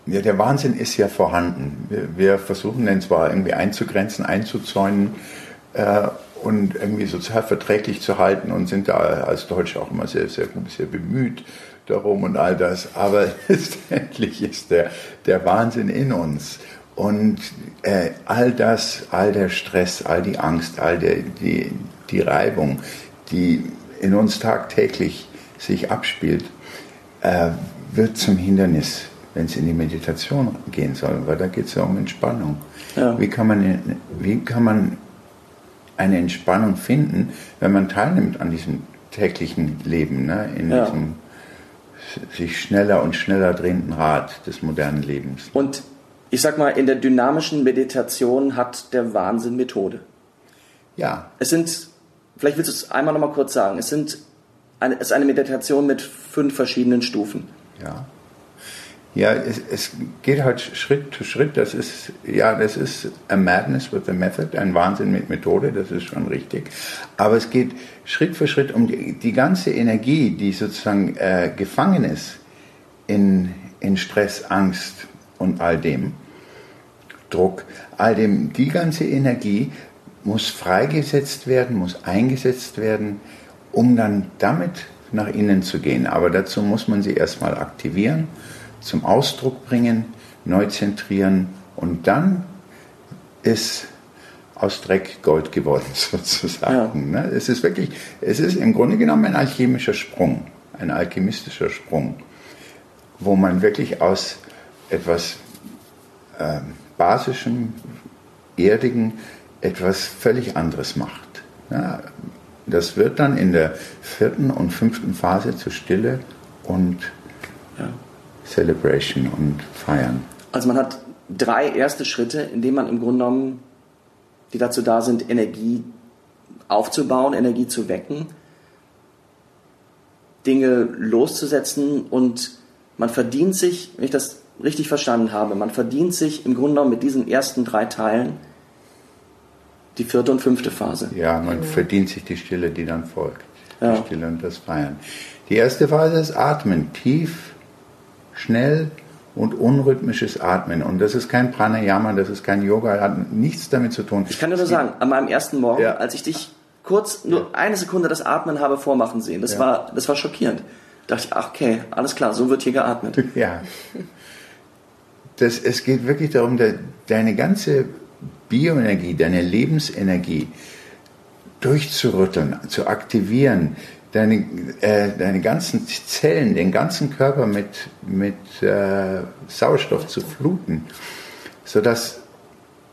Ja, der Wahnsinn ist ja vorhanden. Wir, wir versuchen den zwar irgendwie einzugrenzen, einzuzäunen äh, und irgendwie sozial verträglich zu halten und sind da als Deutsche auch immer sehr, sehr gut, sehr bemüht darum und all das. Aber [LAUGHS] letztendlich ist der, der Wahnsinn in uns. Und äh, all das, all der Stress, all die Angst, all der, die, die Reibung, die in uns tagtäglich sich abspielt, äh, wird zum Hindernis, wenn es in die Meditation gehen soll, weil da geht es ja um Entspannung. Ja. Wie, kann man, wie kann man eine Entspannung finden, wenn man teilnimmt an diesem täglichen Leben, ne? in Ja. diesem sich schneller und schneller drehenden Rad des modernen Lebens. Und ich sag mal, in der dynamischen Meditation hat der Wahnsinn Methode. Ja, Es sind, vielleicht willst du es einmal noch mal kurz sagen, es sind eine, es ist eine Meditation mit fünf verschiedenen Stufen. Ja. Ja, es, es geht halt Schritt zu Schritt. Das ist, ja, das ist a madness with a method, ein Wahnsinn mit Methode, das ist schon richtig. Aber es geht Schritt für Schritt um die, die ganze Energie, die sozusagen äh, gefangen ist in, in Stress, Angst und all dem, Druck, all dem, die ganze Energie muss freigesetzt werden, muss eingesetzt werden, um dann damit nach innen zu gehen. Aber dazu muss man sie erstmal aktivieren, zum Ausdruck bringen, neu zentrieren und dann ist aus Dreck Gold geworden [LAUGHS] sozusagen. Ne? Es ist wirklich, es ist im Grunde genommen ein alchemischer Sprung, ein alchemistischer Sprung, wo man wirklich aus etwas ähm, basischem, erdigen etwas völlig anderes macht. Ja, das wird dann in der vierten und fünften Phase zu Stille und Ja. Celebration und Feiern. Also man hat drei erste Schritte, in denen man im Grunde genommen, die dazu da sind, Energie aufzubauen, Energie zu wecken, Dinge loszusetzen und man verdient sich, wenn ich das richtig verstanden habe, man verdient sich im Grunde genommen mit diesen ersten drei Teilen die vierte und fünfte Phase. Ja, man verdient sich die Stille, die dann folgt. Ja. Die Stille und das Feiern. Die erste Phase ist Atmen. Tief, schnell und unrhythmisches Atmen. Und das ist kein Pranayama, das ist kein Yoga, hat nichts damit zu tun. Ich kann dir nur sagen, an meinem ersten Morgen, Ja. als ich dich kurz nur eine Sekunde das Atmen habe vormachen sehen, das, Ja. war, das war schockierend. Da dachte ich, ach, okay, alles klar, so wird hier geatmet. [LAUGHS] Ja. Das, es geht wirklich darum, de, deine ganze Bioenergie, deine Lebensenergie durchzurütteln, zu aktivieren, deine, äh, deine ganzen Zellen, den ganzen Körper mit, mit äh, Sauerstoff zu fluten, sodass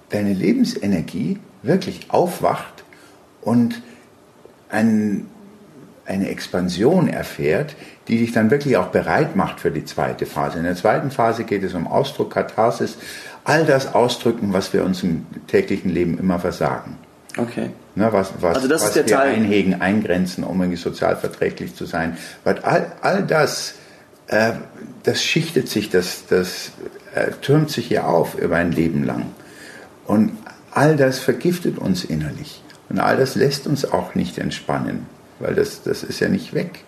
deine Lebensenergie wirklich aufwacht und ein, eine Expansion erfährt, die dich dann wirklich auch bereit macht für die zweite Phase. In der zweiten Phase geht es um Ausdruck, Katharsis, all das ausdrücken, was wir uns im täglichen Leben immer versagen. Okay. Ne, was was, Also das ist was der wir Teil- einhegen, eingrenzen, um irgendwie sozial verträglich zu sein. Weil all, all das, äh, das schichtet sich, das, das äh, türmt sich hier auf über ein Leben lang. Und all das vergiftet uns innerlich. Und all das lässt uns auch nicht entspannen, weil das, das ist ja nicht weg.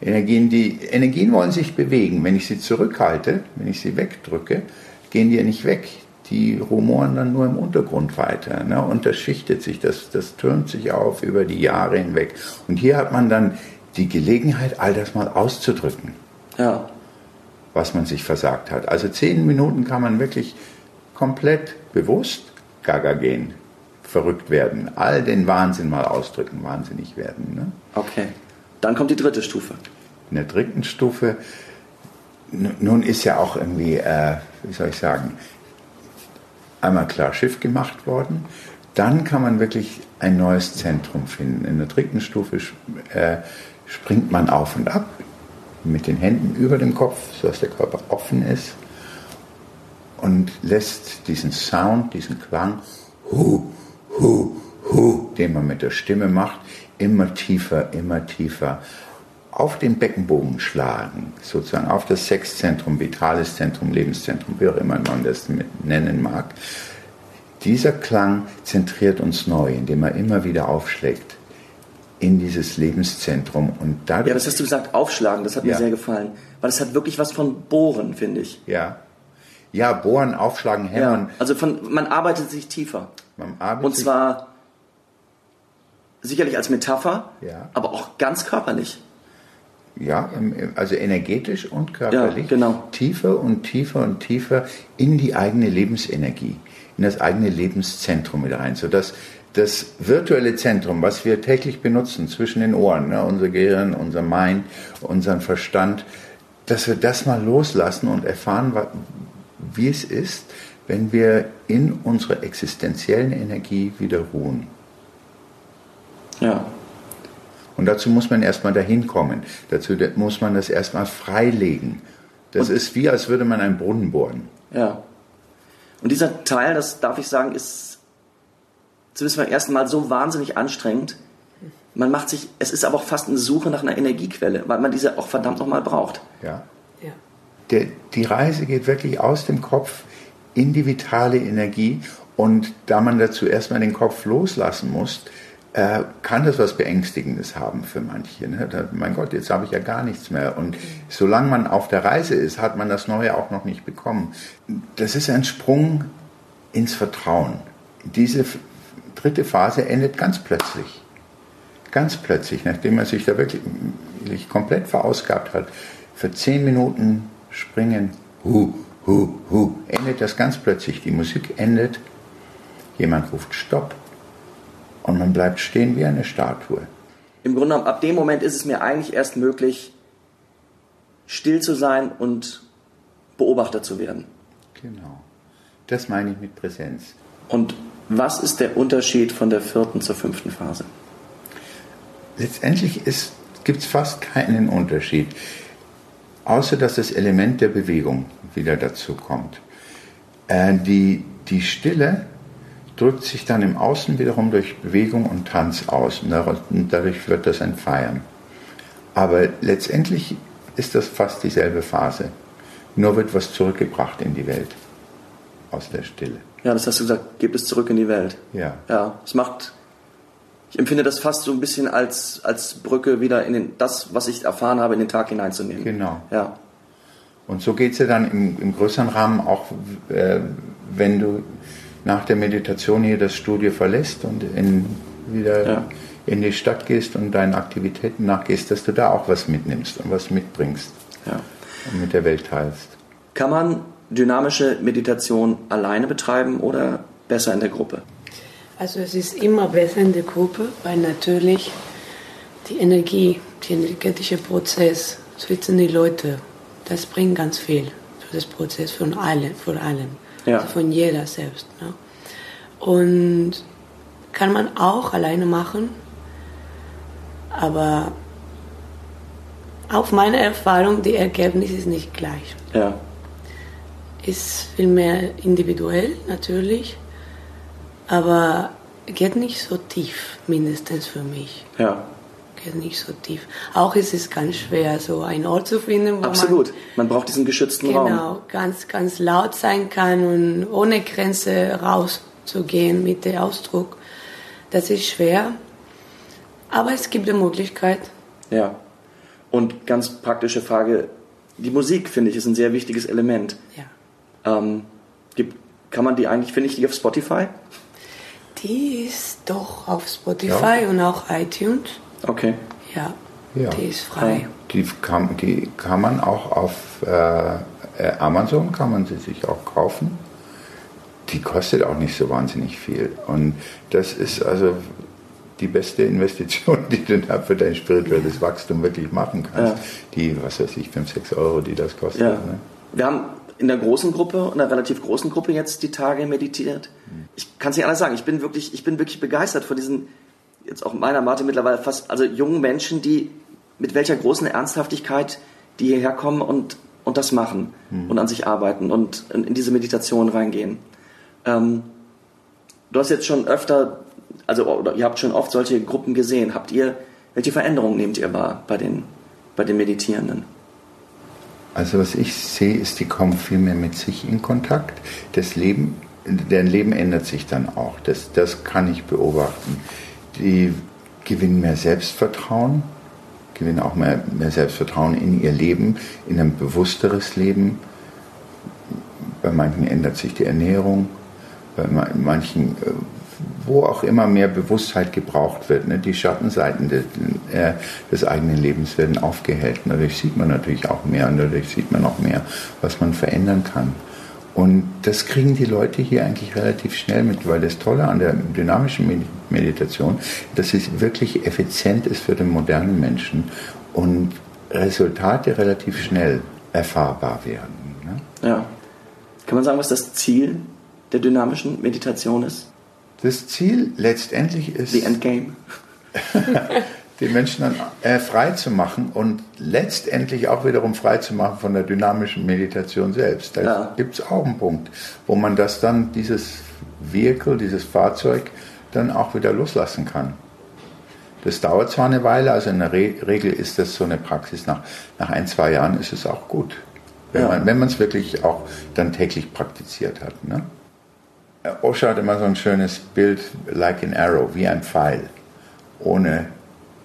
Energien, die, Energien wollen sich bewegen. Wenn ich sie zurückhalte, wenn ich sie wegdrücke, gehen die ja nicht weg. Die rumoren dann nur im Untergrund weiter. Ne? Und das schichtet sich, das, das türmt sich auf über die Jahre hinweg. Und hier hat man dann die Gelegenheit, all das mal auszudrücken, Ja. was man sich versagt hat. Also zehn Minuten kann man wirklich komplett bewusst gaga gehen, verrückt werden, all den Wahnsinn mal ausdrücken, wahnsinnig werden. Ne? Okay. Dann kommt die dritte Stufe. In der dritten Stufe, nun ist ja auch irgendwie, äh, wie soll ich sagen, einmal klar Schiff gemacht worden. Dann kann man wirklich ein neues Zentrum finden. In der dritten Stufe äh, springt man auf und ab mit den Händen über dem Kopf, sodass der Körper offen ist und lässt diesen Sound, diesen Klang, hu, hu, hu, den man mit der Stimme macht, immer tiefer, immer tiefer auf den Beckenbogen schlagen, sozusagen auf das Sexzentrum, vitales Zentrum, Lebenszentrum, wie auch immer man das nennen mag. Dieser Klang zentriert uns neu, indem er immer wieder aufschlägt. in dieses Lebenszentrum. Und dadurch, Ja, das hast du gesagt, aufschlagen, das hat mir Ja. sehr gefallen. Weil es hat wirklich was von Bohren, finde ich. ja, ja, bohren, aufschlagen, hämmern. Ja, also von, man arbeitet sich tiefer. Man arbeitet Und zwar sicherlich als Metapher, Ja. aber auch ganz körperlich. Ja, also energetisch und körperlich. Ja, genau. Tiefer und tiefer und tiefer in die eigene Lebensenergie, in das eigene Lebenszentrum wieder rein, sodass das virtuelle Zentrum, was wir täglich benutzen zwischen den Ohren, ne, unser Gehirn, unser Mind, unseren Verstand, dass wir das mal loslassen und erfahren, wie es ist, wenn wir in unserer existenziellen Energie wieder ruhen. Ja. Und dazu muss man erstmal dahin kommen. Dazu da- muss man das erstmal freilegen. Das ist wie, als würde man einen Brunnen bohren. Ja. Und dieser Teil, das darf ich sagen, ist zumindest beim ersten Mal so wahnsinnig anstrengend. Man macht sich, es ist aber auch fast eine Suche nach einer Energiequelle, weil man diese auch verdammt nochmal braucht. Ja. Ja. Der, die Reise geht wirklich aus dem Kopf in die vitale Energie. Und da man dazu erstmal den Kopf loslassen muss, äh, kann das was Beängstigendes haben für manche. Ne? Da, mein Gott, jetzt habe ich ja gar nichts mehr. Und solange man auf der Reise ist, hat man das Neue auch noch nicht bekommen. Das ist ein Sprung ins Vertrauen. Diese dritte Phase endet ganz plötzlich. Ganz plötzlich, nachdem man sich da wirklich wirklich komplett verausgabt hat, für zehn Minuten springen, hu, hu, hu, endet das ganz plötzlich. Die Musik endet, jemand ruft Stopp und man bleibt stehen wie eine Statue. Im Grunde genommen, ab dem Moment ist es mir eigentlich erst möglich, still zu sein und Beobachter zu werden. Genau. Das meine ich mit Präsenz. Und was ist der Unterschied von der vierten zur fünften Phase? Letztendlich gibt es fast keinen Unterschied, außer dass das Element der Bewegung wieder dazu kommt. Äh, die, die Stille drückt sich dann im Außen wiederum durch Bewegung und Tanz aus und dadurch wird das ein Feiern. Aber letztendlich ist das fast dieselbe Phase. Nur wird was zurückgebracht in die Welt aus der Stille. Ja, das hast du gesagt, gebt es zurück in die Welt. Ja. Ja, es macht, ich empfinde das fast so ein bisschen als, als Brücke wieder in den, das, was ich erfahren habe, in den Tag hineinzunehmen. Genau. Ja, Und so geht es ja dann im, im größeren Rahmen auch, äh, wenn du nach der Meditation hier das Studio verlässt und in, wieder Ja. in die Stadt gehst und deinen Aktivitäten nachgehst, dass du da auch was mitnimmst und was mitbringst ja. und mit der Welt teilst. Kann man dynamische Meditation alleine betreiben oder besser in der Gruppe? Also es ist immer besser in der Gruppe, weil natürlich die Energie, der energetische Prozess zwischen den Leuten, das bringt ganz viel für das Prozess von allen, von allem, Ja. also von jeder selbst. Ne? Und kann man auch alleine machen, aber auf meine Erfahrung, die Ergebnis ist nicht gleich. Ja, Ist viel mehr individuell natürlich, aber geht nicht so tief, mindestens für mich. ja, Geht nicht so tief. Auch ist es ganz schwer, so einen Ort zu finden, wo absolut. Man braucht diesen geschützten man Raum. genau, ganz, ganz laut sein kann und ohne Grenze rauszugehen mit dem Ausdruck. Das ist schwer, aber es gibt die Möglichkeit. Ja. Und ganz praktische Frage, die Musik, finde ich, ist ein sehr wichtiges Element. Ja. Ähm, gibt, kann man die eigentlich, finde ich, die auf Spotify? Die ist doch auf Spotify und auch iTunes. Okay. Ja, Ja. die ist frei. Die kann, die kann man auch auf äh, äh, Amazon, kann man sie sich auch kaufen. Die kostet auch nicht so wahnsinnig viel. Und das ist also die beste Investition, [LAUGHS] die du da für dein spirituelles Wachstum wirklich machen kannst. Ja. Die, was weiß ich, 5, 6 Euro, die das kostet. Ja. Ne? Wir haben in der großen Gruppe, in einer relativ großen Gruppe jetzt die Tage meditiert. Ich kann es nicht anders sagen. Ich bin wirklich, ich bin wirklich begeistert von diesen, jetzt auch meiner Marte mittlerweile fast, also jungen Menschen, die mit welcher großen Ernsthaftigkeit die hierher kommen und, und das machen und an sich arbeiten und in, in diese Meditation reingehen. Ähm, du hast jetzt schon öfter, also ihr habt schon oft solche Gruppen gesehen. Habt ihr, welche Veränderungen nehmt ihr wahr bei den, bei den Meditierenden? Also was ich sehe, ist, die kommen viel mehr mit sich in Kontakt. Das Leben, deren Leben ändert sich dann auch. Das, das kann ich beobachten. Die gewinnen mehr Selbstvertrauen, gewinnen auch mehr, mehr Selbstvertrauen in ihr Leben, in ein bewussteres Leben. Bei manchen ändert sich die Ernährung, bei ma- manchen, äh, wo auch immer mehr Bewusstheit gebraucht wird. Ne? Die Schattenseiten des, äh, des eigenen Lebens werden aufgehellt. Dadurch sieht man natürlich auch mehr und dadurch sieht man auch mehr, was man verändern kann. Und das kriegen die Leute hier eigentlich relativ schnell mit, weil das Tolle an der dynamischen Medi- Meditation, dass es wirklich effizient ist für den modernen Menschen und Resultate relativ schnell erfahrbar werden. Ne? Ja. Kann man sagen, was das Ziel der dynamischen Meditation ist? Das Ziel letztendlich ist, The Endgame. [LAUGHS] [LAUGHS] den Menschen dann äh, frei zu machen und letztendlich auch wiederum frei zu machen von der dynamischen Meditation selbst. Da Ja. gibt es auch einen Punkt, wo man das dann, dieses Vehicle, dieses Fahrzeug, dann auch wieder loslassen kann. Das dauert zwar eine Weile, also in der Re Regel ist das so eine Praxis, nach, nach ein, zwei Jahren ist es auch gut. Wenn Ja. man es wirklich auch dann täglich praktiziert hat. Ne? Äh, Osho hat immer so ein schönes Bild, like an arrow, wie ein Pfeil. Ohne,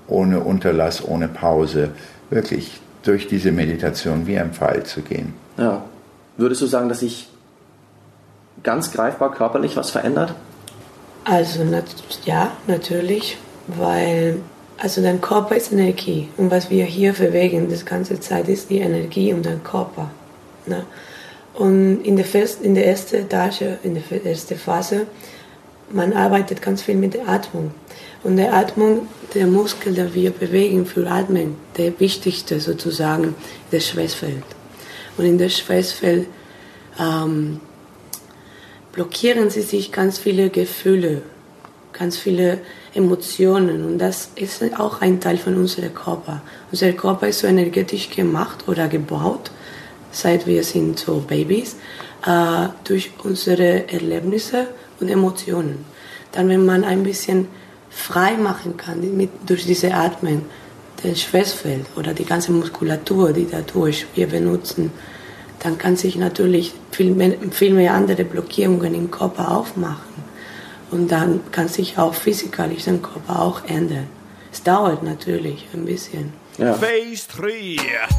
ohne Unterlass, ohne Pause. Wirklich durch diese Meditation wie ein Pfeil zu gehen. Ja. Würdest du sagen, dass sich ganz greifbar körperlich was verändert? Also nat ja, natürlich, weil also dein Körper ist Energie und was wir hier bewegen das ganze Zeit ist die Energie um deinen Körper. Ne? Und in der, Fest, in der ersten Etage, in der ersten Phase, man arbeitet ganz viel mit der Atmung. Und der Atmung, der Muskel, den wir bewegen für Atmen, der wichtigste sozusagen, der Schweißfeld. Und in der Schweißfeld ähm, blockieren sie sich ganz viele Gefühle, ganz viele Emotionen und das ist auch ein Teil von unserem Körper. Unser Körper ist so energetisch gemacht oder gebaut, seit wir sind so Babys, äh, durch unsere Erlebnisse und Emotionen. Dann, wenn man ein bisschen frei machen kann mit, durch diese Atmen, den Schweißfeld oder die ganze Muskulatur, die dadurch wir benutzen, dann kann sich natürlich viel mehr, viel mehr andere Blockierungen im Körper aufmachen. Und dann kann sich auch physikalisch der Körper auch ändern. Es dauert natürlich ein bisschen. Ja. Phase three,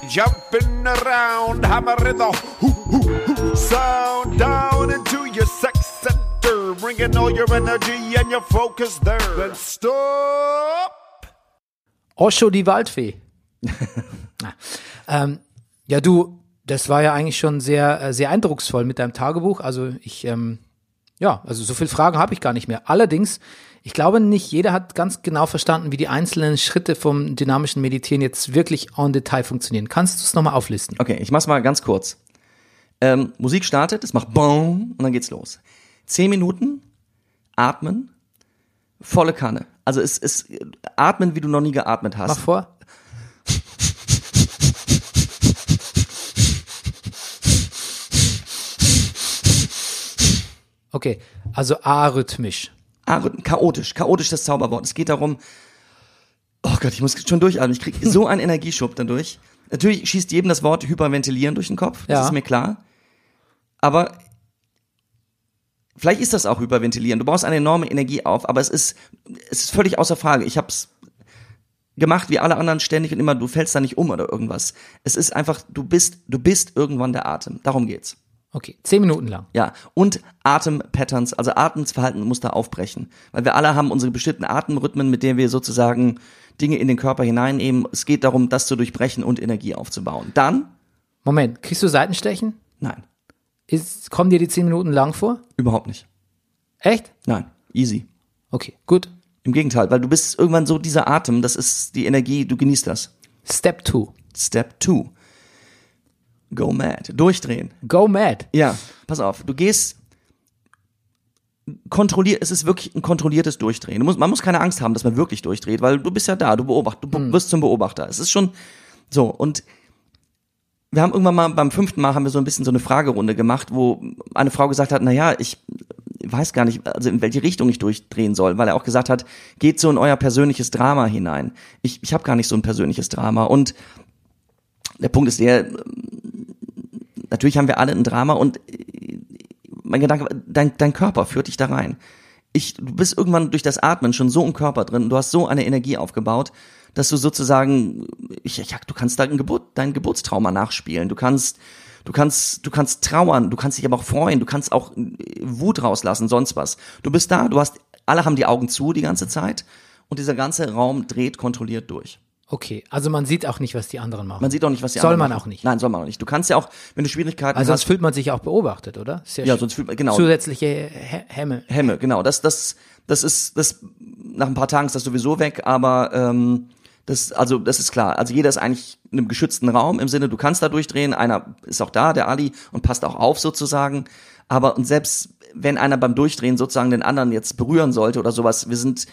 jumping around, hammer in the hoo, hoo, hoo sound down bringing all your energy and your focus there. Then stop. Osho die Waldfee. [LAUGHS] Ähm, ja, du, das war ja eigentlich schon sehr, äh, sehr eindrucksvoll mit deinem Tagebuch. Also ich, ähm, ja, also so viele Fragen habe ich gar nicht mehr. Allerdings, ich glaube, nicht jeder hat ganz genau verstanden, wie die einzelnen Schritte vom dynamischen Meditieren jetzt wirklich en Detail funktionieren. Kannst du es nochmal auflisten? Okay, ich mach's mal ganz kurz. Ähm, Musik startet, es macht Bong und dann geht's los. Zehn Minuten, atmen, volle Kanne. Also es ist atmen, wie du noch nie geatmet hast. Mach vor. Okay, also arrhythmisch. Arrhythm, chaotisch, chaotisch das Zauberwort. Es geht darum, oh Gott, ich muss schon durchatmen. Ich krieg [LAUGHS] so einen Energieschub dadurch. Natürlich schießt jedem das Wort hyperventilieren durch den Kopf, das Ja. ist mir klar. Aber vielleicht ist das auch hyperventilieren. Du baust eine enorme Energie auf, aber es ist, es ist völlig außer Frage. Ich hab's gemacht wie alle anderen ständig und immer, du fällst da nicht um oder irgendwas. Es ist einfach, du bist, du bist irgendwann der Atem. Darum geht's. Okay, zehn Minuten lang. Ja, und Atempatterns, also Atemverhaltenmuster aufbrechen. Weil wir alle haben unsere bestimmten Atemrhythmen, mit denen wir sozusagen Dinge in den Körper hineinnehmen. Es geht darum, das zu durchbrechen und Energie aufzubauen. Dann, Moment, kriegst du Seitenstechen? nein, Ist, kommen dir die zehn Minuten lang vor? überhaupt nicht. Echt? Nein, easy. Okay, gut. Im Gegenteil, weil du bist irgendwann so dieser Atem, das ist die Energie, du genießt das. Step two. Step two. Go mad. Durchdrehen. Go mad. Ja, pass auf, du gehst kontrolliert, es ist wirklich ein kontrolliertes Durchdrehen. Du musst, man muss keine Angst haben, dass man wirklich durchdreht, weil du bist ja da, du beobachtest, du be- wirst zum Beobachter. Es ist schon so und wir haben irgendwann mal beim fünften Mal haben wir so ein bisschen so eine Fragerunde gemacht, wo eine Frau gesagt hat, na ja, ich weiß gar nicht, also in welche Richtung ich durchdrehen soll, weil er auch gesagt hat, geht so in euer persönliches Drama hinein. Ich, ich habe gar nicht so ein persönliches Drama und der Punkt ist der, natürlich haben wir alle ein Drama und mein Gedanke, dein, dein Körper führt dich da rein. ich, du bist irgendwann durch das Atmen schon so im Körper drin, du hast so eine Energie aufgebaut, dass du sozusagen, ich, ich, du kannst dein, Geburt, dein Geburtstrauma nachspielen, du kannst, du kannst, du kannst trauern, du kannst dich aber auch freuen, du kannst auch äh, Wut rauslassen, sonst was. Du bist da, du hast, alle haben die Augen zu die ganze Zeit und dieser ganze Raum dreht kontrolliert durch. Okay, also man sieht auch nicht, was die anderen machen. Man sieht auch nicht, was die Soll anderen man machen. auch nicht. Nein, soll man auch nicht. Du kannst ja auch, wenn du Schwierigkeiten also sonst hast, fühlt man sich auch beobachtet, oder? Ja, sch- sonst fühlt man, genau, Zusätzliche He Hemme. Hemme, genau. Das, das, das ist, das, nach ein paar Tagen ist das sowieso weg, aber ähm, das, also das ist klar. Also jeder ist eigentlich in einem geschützten Raum im Sinne, du kannst da durchdrehen, einer ist auch da, der Ali, und passt auch auf sozusagen. Aber und selbst wenn einer beim Durchdrehen sozusagen den anderen jetzt berühren sollte oder sowas, wir sind,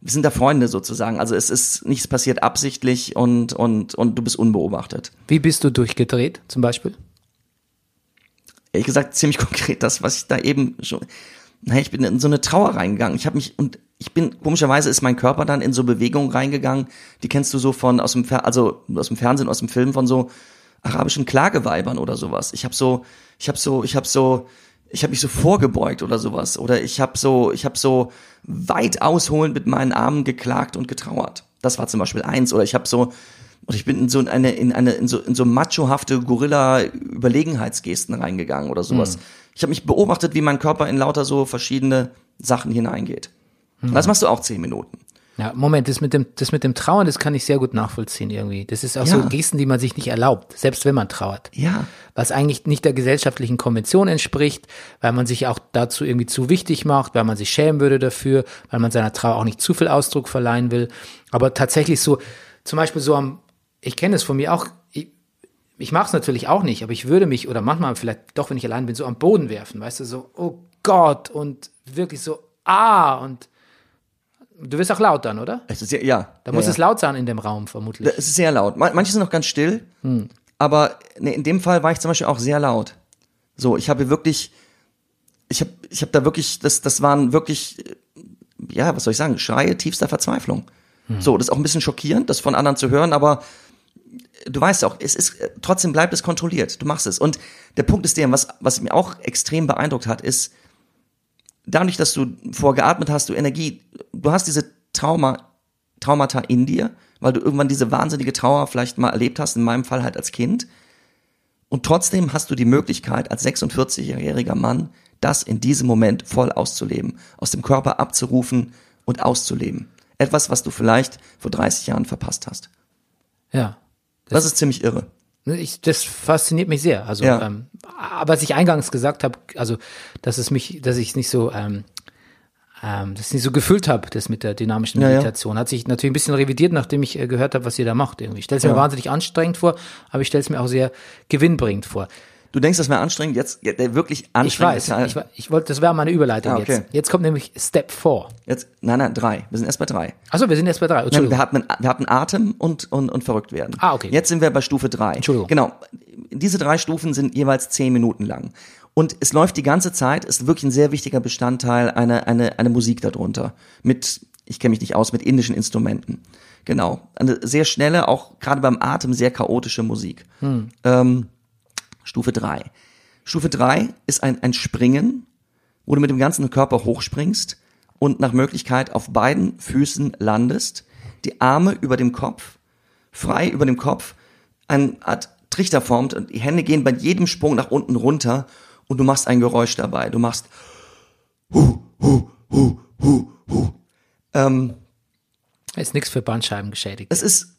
wir sind da Freunde sozusagen. Also es ist nichts passiert absichtlich und, und, und du bist unbeobachtet. Wie bist du durchgedreht, zum Beispiel? ehrlich gesagt ziemlich [LAUGHS] konkret das, was ich da eben schon. Naja, ich bin in so eine Trauer reingegangen. Ich habe mich und ich bin komischerweise ist mein Körper dann in so Bewegungen reingegangen. Die kennst du so von aus dem Fer also aus dem Fernsehen, aus dem Film von so arabischen Klageweibern oder sowas. Ich habe so, ich habe so, ich habe so, ich habe mich so vorgebeugt oder sowas oder ich habe so, ich habe so weit ausholend mit meinen Armen geklagt und getrauert. Das war zum Beispiel eins oder ich habe so und ich bin in so eine, in eine, in so, in so machohafte Gorilla-Überlegenheitsgesten reingegangen oder sowas. Ich habe mich beobachtet, wie mein Körper in lauter so verschiedene Sachen hineingeht. Und Das machst du auch zehn Minuten. Ja, Moment, das mit dem, das mit dem Trauern, das kann ich sehr gut nachvollziehen irgendwie. Das ist auch so Ja. Gesten, die man sich nicht erlaubt, selbst wenn man trauert. Ja. Was eigentlich nicht der gesellschaftlichen Konvention entspricht, weil man sich auch dazu irgendwie zu wichtig macht, weil man sich schämen würde dafür, weil man seiner Trauer auch nicht zu viel Ausdruck verleihen will. Aber tatsächlich so, zum Beispiel so am, ich kenne es von mir auch, ich, mache es natürlich auch nicht, aber ich würde mich, oder manchmal vielleicht doch, wenn ich allein bin, so am Boden werfen, weißt du, so, oh Gott, und wirklich so, ah, und du wirst auch laut dann, oder? Es ist ja, ja. Da ja, muss ja. es laut sein in dem Raum, vermutlich. Es ist sehr laut. Man- Manche sind noch ganz still, aber nee, in dem Fall war ich zum Beispiel auch sehr laut. So, ich habe wirklich, ich habe, ich habe da wirklich, das, das waren wirklich, ja, was soll ich sagen, Schreie tiefster Verzweiflung. So, das ist auch ein bisschen schockierend, das von anderen zu hören, aber du weißt auch, es ist, äh, trotzdem bleibt es kontrolliert. Du machst es. Und der Punkt ist der, was, was mir auch extrem beeindruckt hat, ist, dadurch, dass du vorgeatmet hast, du Energie, du hast diese Trauma, Traumata in dir, weil du irgendwann diese wahnsinnige Trauer vielleicht mal erlebt hast, in meinem Fall halt als Kind. Und trotzdem hast du die Möglichkeit, als 46-jähriger Mann, das in diesem Moment voll auszuleben, aus dem Körper abzurufen und auszuleben. Etwas, was du vielleicht vor 30 Jahren verpasst hast. ja. Das ist ziemlich irre. Ne, Ich, das fasziniert mich sehr. Also, Ja. ähm, aber was ich eingangs gesagt habe, also, dass es mich, dass ich es nicht so, ähm, ähm, das nicht so gefühlt habe, das mit der dynamischen Ja, ja. Meditation, hat sich natürlich ein bisschen revidiert, nachdem ich äh, gehört habe, was ihr da macht. Irgendwie. Ich stelle es mir Ja. wahnsinnig anstrengend vor, aber ich stelle es mir auch sehr gewinnbringend vor. Du denkst, das wäre anstrengend, jetzt der wirklich Ich anstrengende weiß, ich, ich wollte, das wäre meine Überleitung Ah, okay. jetzt. Jetzt kommt nämlich Step 4. Jetzt, nein, nein, drei. Wir sind erst bei drei. Achso, wir sind jetzt bei drei. Nein, Entschuldigung. wir, hatten, wir hatten Atem und, und, und verrückt werden. Ah, okay. Jetzt sind wir bei Stufe drei. Entschuldigung. Genau. Diese drei Stufen sind jeweils zehn Minuten lang. Und es läuft die ganze Zeit, ist wirklich ein sehr wichtiger Bestandteil, eine, eine, eine Musik darunter. Mit, ich kenne mich nicht aus, mit indischen Instrumenten. Genau. Eine sehr schnelle, auch gerade beim Atem sehr chaotische Musik. Hm. Ähm, Stufe drei. Stufe drei ist ein, ein Springen, wo du mit dem ganzen Körper hochspringst und nach Möglichkeit auf beiden Füßen landest, die Arme über dem Kopf, frei über dem Kopf, eine Art Trichter formt und die Hände gehen bei jedem Sprung nach unten runter und du machst ein Geräusch dabei. Du machst hu, hu, hu, hu, hu. Ähm, Ist nichts für Bandscheiben geschädigt. es ist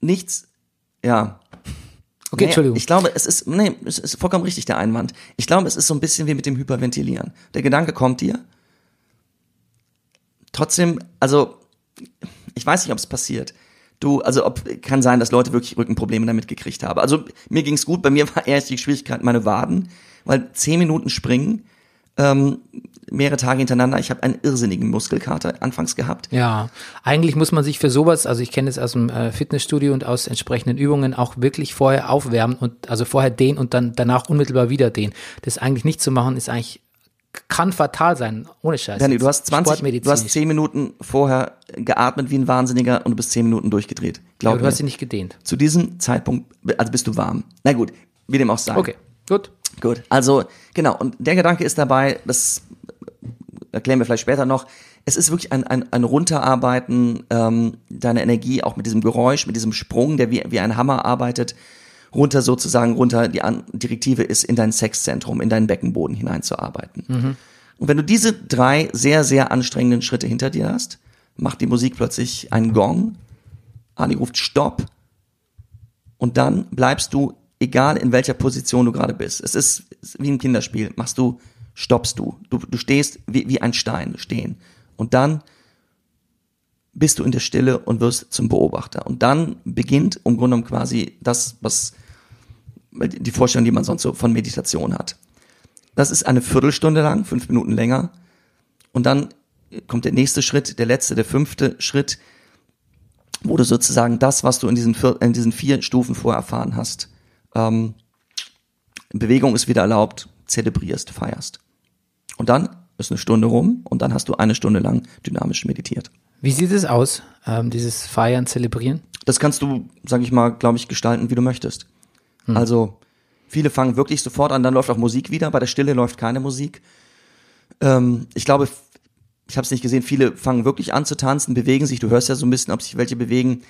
nichts, ja, Okay, Nee, Entschuldigung. Ich glaube, es ist, nee, es ist vollkommen richtig, der Einwand. Ich glaube, es ist so ein bisschen wie mit dem Hyperventilieren. Der Gedanke kommt dir. Trotzdem, also, ich weiß nicht, ob es passiert. Du, also, ob, kann sein, dass Leute wirklich Rückenprobleme damit gekriegt haben. Also, mir ging's gut. Bei mir war erst die Schwierigkeit meine Waden, weil zehn Minuten springen, ähm, mehrere Tage hintereinander. Ich habe einen irrsinnigen Muskelkater anfangs gehabt. Ja, eigentlich muss man sich für sowas, also ich kenne es aus dem äh, Fitnessstudio und aus entsprechenden Übungen auch wirklich vorher aufwärmen und also vorher dehnen und dann danach unmittelbar wieder dehnen. Das eigentlich nicht zu machen, ist eigentlich kann fatal sein, ohne Scheiß. Danny, du hast 20, du hast Sportmedizinisch. 10 Minuten vorher geatmet wie ein Wahnsinniger und du bist 10 Minuten durchgedreht. Glaub Aber du mir. hast sie nicht gedehnt. Zu diesem Zeitpunkt, also bist du warm. Na gut, wie dem auch sei. Okay, gut. Gut. Also, genau. Und der Gedanke ist dabei, dass erklären wir vielleicht später noch. Es ist wirklich ein, ein, ein Runterarbeiten ähm, deiner Energie, auch mit diesem Geräusch, mit diesem Sprung, der wie, wie ein Hammer arbeitet, runter sozusagen, runter, die An Direktive ist, in dein Sexzentrum, in deinen Beckenboden hineinzuarbeiten. Und wenn du diese drei sehr, sehr anstrengenden Schritte hinter dir hast, macht die Musik plötzlich einen Gong, Ani ruft Stopp und dann bleibst du, egal in welcher Position du gerade bist. Es ist wie ein Kinderspiel. Machst du, stoppst du. Du, du stehst wie, wie ein Stein stehen. Und dann bist du in der Stille und wirst zum Beobachter. Und dann beginnt im Grunde genommen quasi das, was die Vorstellung, die man sonst so von Meditation hat. Das ist eine Viertelstunde lang, fünf Minuten länger. Und dann kommt der nächste Schritt, der letzte, der fünfte Schritt, wo du sozusagen das, was du in diesen, vier, in diesen vier Stufen vorher erfahren hast, ähm, Bewegung ist wieder erlaubt, zelebrierst, feierst. Und dann ist eine Stunde rum und dann hast du eine Stunde lang dynamisch meditiert. Wie sieht es aus, ähm, dieses Feiern, Zelebrieren? Das kannst du, sag ich mal, glaube ich, gestalten, wie du möchtest. Also viele fangen wirklich sofort an, dann läuft auch Musik wieder. Bei der Stille läuft keine Musik. Ähm, ich glaube, ich habe es nicht gesehen. Viele fangen wirklich an zu tanzen, bewegen sich. Du hörst ja so ein bisschen, ob sich welche bewegen.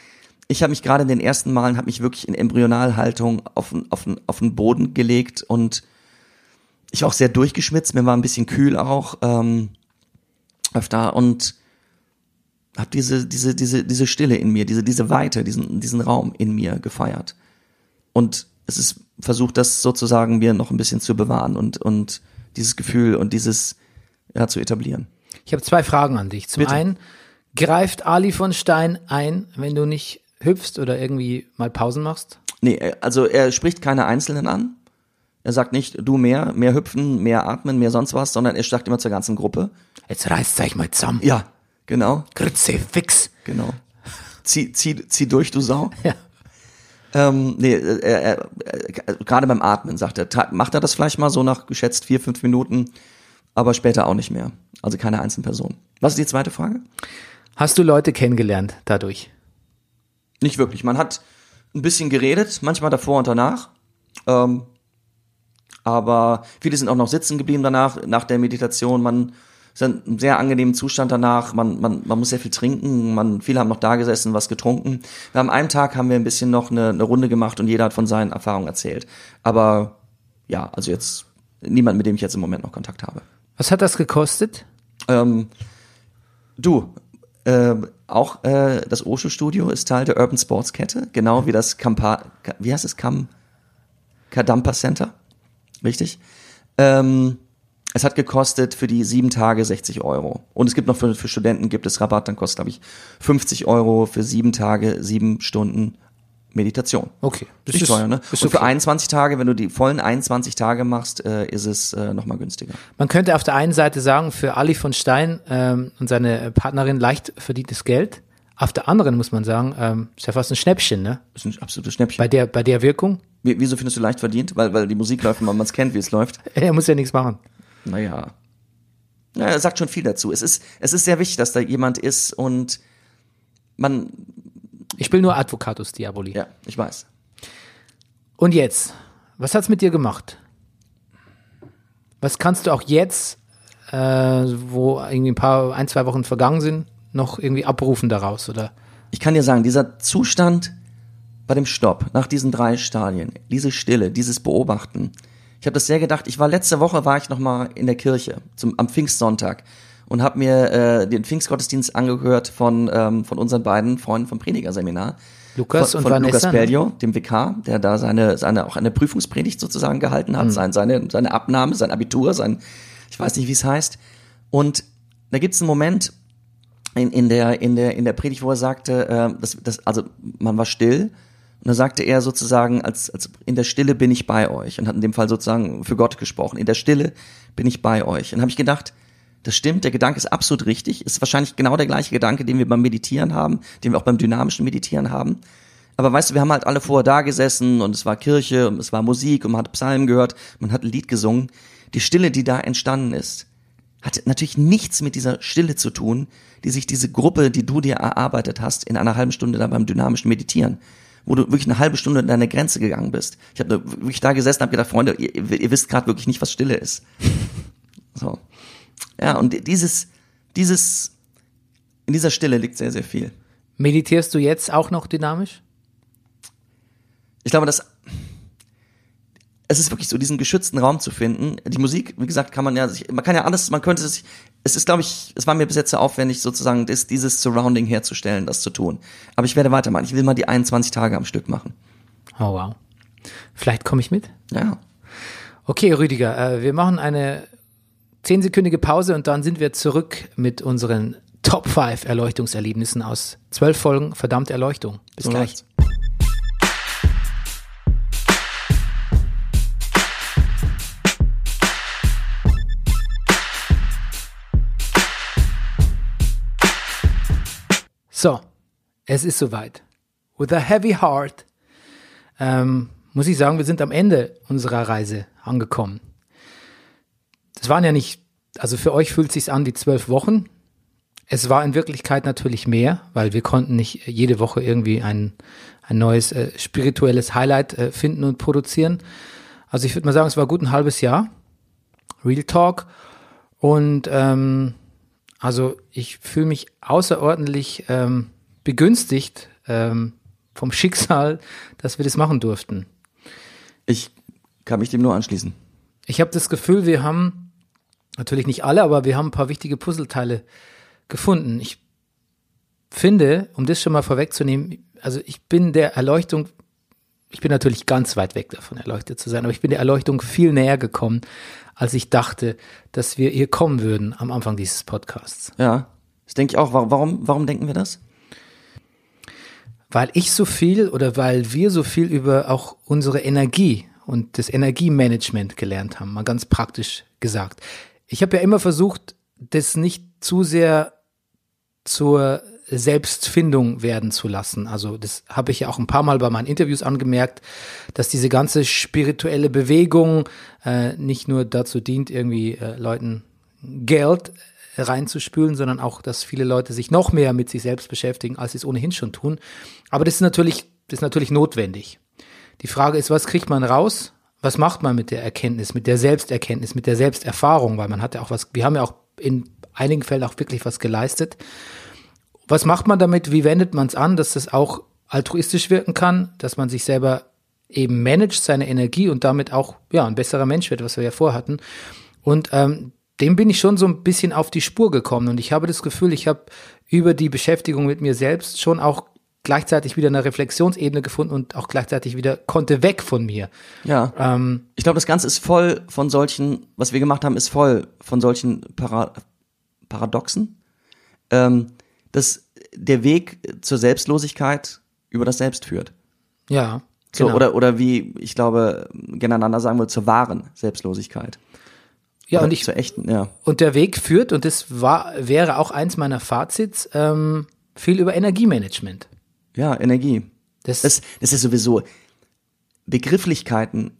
Ich habe mich gerade in den ersten Malen habe mich wirklich in Embryonalhaltung auf, den- auf, den- auf den Boden gelegt und ich war auch sehr durchgeschwitzt. Mir war ein bisschen kühl auch ähm, öfter und habe diese diese diese diese Stille in mir, diese diese Weite, diesen diesen Raum in mir gefeiert. Und es ist versucht, das sozusagen mir noch ein bisschen zu bewahren und und dieses Gefühl und dieses ja zu etablieren. Ich habe zwei Fragen an dich. Zum Bitte. einen, greift Ali von Stein ein, wenn du nicht hüpfst oder irgendwie mal Pausen machst? Nee, er- also er spricht keine Einzelnen an. Er sagt nicht, du mehr, mehr hüpfen, mehr atmen, mehr sonst was, sondern er sagt immer zur ganzen Gruppe. Jetzt reißt euch mal zusammen. Ja, genau, Grütze, fix. genau. Zieh, zieh, zieh durch, du Sau. Ja. Ähm, nee, er, er, er, gerade beim Atmen sagt er, macht er das vielleicht mal so nach geschätzt vier, fünf Minuten, aber später auch nicht mehr. Also keine einzelne Person. Was ist die zweite Frage? Hast du Leute kennengelernt dadurch? Nicht wirklich. Man hat ein bisschen geredet, manchmal davor und danach. Ähm, aber viele sind auch noch sitzen geblieben danach, nach der Meditation. Man ist in einem sehr angenehmen Zustand danach. Man, man, man muss sehr viel trinken. Man, viele haben noch da gesessen, was getrunken. Wir haben einem Tag haben wir ein bisschen noch eine, eine Runde gemacht und jeder hat von seinen Erfahrungen erzählt. Aber ja, also jetzt niemand, mit dem ich jetzt im Moment noch Kontakt habe. Was hat das gekostet? Ähm, du, äh, auch äh, das Osho Studio ist Teil der Urban Sports Kette, genau wie das Kampa, Ka- wie heißt es, Kam, Kadampa Center, richtig? Ähm, es hat gekostet für die sieben Tage 60 Euro. Und es gibt noch für, für Studenten gibt es Rabatt, dann kostet, glaube ich, 50 Euro für sieben Tage, sieben Stunden Meditation. Okay. Das Nicht ist- teuer, ne? ist Und für okay. 21 Tage, wenn du die vollen 21 Tage machst, äh, ist es äh, nochmal günstiger. Man könnte auf der einen Seite sagen, für Ali von Stein ähm, und seine Partnerin leicht verdientes Geld. Auf der anderen muss man sagen, ähm, ist ja fast ein Schnäppchen, ne? Ist ein absolutes Schnäppchen. Bei der, bei der Wirkung. Wie, wieso findest du leicht verdient? Weil, weil die Musik läuft und man es kennt, wie es läuft. [LAUGHS] Er muss ja nichts machen. Naja. Ja, er sagt schon viel dazu. Es ist, es ist sehr wichtig, dass da jemand ist und man, Ich will nur Advocatus Diaboli. ja, ich weiß. Und jetzt, was hat's mit dir gemacht? Was kannst du auch jetzt, äh, wo irgendwie ein paar, ein, zwei Wochen vergangen sind, noch irgendwie abrufen daraus, oder? Ich kann dir sagen, dieser Zustand bei dem Stopp, nach diesen drei Stadien, diese Stille, dieses Beobachten. Ich habe das sehr gedacht. Ich war letzte Woche war ich noch mal in der Kirche zum am Pfingstsonntag und habe mir äh, den Pfingstgottesdienst angehört von ähm, von unseren beiden Freunden vom Predigerseminar. Lukas von, und von Vanessa, Lukas ne? Pelio, dem Vikar, der da seine seine auch eine Prüfungspredigt sozusagen gehalten hat, sein, seine seine Abnahme, sein Abitur, sein ich weiß nicht wie es heißt. Und da gibt's einen Moment, in, in der in der in der Predigt, wo er sagte, äh, das, das, also man war still und da sagte er sozusagen, als, als in der Stille bin ich bei euch und hat in dem Fall sozusagen für Gott gesprochen. In der Stille bin ich bei euch. Und habe ich gedacht, das stimmt, der Gedanke ist absolut richtig, ist wahrscheinlich genau der gleiche Gedanke, den wir beim Meditieren haben, den wir auch beim dynamischen Meditieren haben. Aber weißt du, wir haben halt alle vorher da gesessen und es war Kirche und es war Musik und man hat Psalmen gehört, man hat ein Lied gesungen. Die Stille, die da entstanden ist, hat natürlich nichts mit dieser Stille zu tun, die sich diese Gruppe, die du dir erarbeitet hast, in einer halben Stunde da beim dynamischen Meditieren, wo du wirklich eine halbe Stunde an deine Grenze gegangen bist. Ich habe wirklich da gesessen und habe gedacht, Freunde, ihr, ihr wisst gerade wirklich nicht, was Stille ist. So. Ja, und dieses, dieses, in dieser Stille liegt sehr, sehr viel. Meditierst du jetzt auch noch dynamisch? Ich glaube, dass es ist wirklich so, diesen geschützten Raum zu finden. Die Musik, wie gesagt, kann man ja, sich, man kann ja alles, man könnte sich, es ist, glaube ich, es war mir bis jetzt sehr aufwendig, sozusagen das, dieses Surrounding herzustellen, das zu tun. Aber ich werde weitermachen. Ich will mal die 21 Tage am Stück machen. Oh wow. Vielleicht komme ich mit. Ja. Okay, Rüdiger, äh, wir machen eine zehnsekündige Pause und dann sind wir zurück mit unseren Top 5 Erleuchtungserlebnissen aus zwölf Folgen verdammte Erleuchtung. Bis So gleich. läuft's. So, es ist soweit. With a heavy heart ähm, muss ich sagen, wir sind am Ende unserer Reise angekommen. Das waren ja nicht, also für euch fühlt sich's an wie zwölf Wochen. Es war in Wirklichkeit natürlich mehr, weil wir konnten nicht jede Woche irgendwie ein, ein neues äh, spirituelles Highlight äh, finden und produzieren. Also ich würde mal sagen, es war gut ein halbes Jahr. Real Talk. Und ähm, also ich fühle mich außerordentlich ähm, begünstigt ähm, vom Schicksal, dass wir das machen durften. Ich kann mich dem nur anschließen. Ich habe das Gefühl, wir haben natürlich nicht alle, aber wir haben ein paar wichtige Puzzleteile gefunden. Ich finde, um das schon mal vorwegzunehmen, also ich bin der Erleuchtung, ich bin natürlich ganz weit weg davon, erleuchtet zu sein, aber ich bin der Erleuchtung viel näher gekommen, als ich dachte, dass wir hier kommen würden am Anfang dieses Podcasts. Ja. Das denke ich auch. Warum, warum, warum denken wir das? weil ich so viel oder weil wir so viel über auch unsere Energie und das Energiemanagement gelernt haben, mal ganz praktisch gesagt. Ich habe ja immer versucht, das nicht zu sehr zur Selbstfindung werden zu lassen. Also das habe ich ja auch ein paar Mal bei meinen Interviews angemerkt, dass diese ganze spirituelle Bewegung äh, nicht nur dazu dient, irgendwie äh, Leuten Geld reinzuspülen, sondern auch, dass viele Leute sich noch mehr mit sich selbst beschäftigen, als sie es ohnehin schon tun. Aber das ist natürlich, das ist natürlich notwendig. Die Frage ist, was kriegt man raus? Was macht man mit der Erkenntnis, mit der Selbsterkenntnis, mit der Selbsterfahrung? Weil man hat ja auch was, wir haben ja auch in einigen Fällen auch wirklich was geleistet. Was macht man damit? Wie wendet man es an, dass das auch altruistisch wirken kann, dass man sich selber eben managt, seine Energie und damit auch ja ein besserer Mensch wird, was wir ja vorhatten. Und ähm, dem bin ich schon so ein bisschen auf die Spur gekommen und ich habe das Gefühl, ich habe über die Beschäftigung mit mir selbst schon auch gleichzeitig wieder eine Reflexionsebene gefunden und auch gleichzeitig wieder konnte weg von mir. Ja. Ähm, Ich glaube, das Ganze ist voll von solchen, was wir gemacht haben, ist voll von solchen Para Paradoxen. Ähm, dass der Weg zur Selbstlosigkeit über das Selbst führt. ja, So, genau. oder, oder wie, ich glaube, gegeneinander sagen wir, zur wahren Selbstlosigkeit. ja, Oder und ich zur echten, ja. und der Weg führt und das war wäre auch eins meiner Fazits ähm, viel über Energiemanagement. Ja, Energie. Das, Das, das ist sowieso Begrifflichkeiten.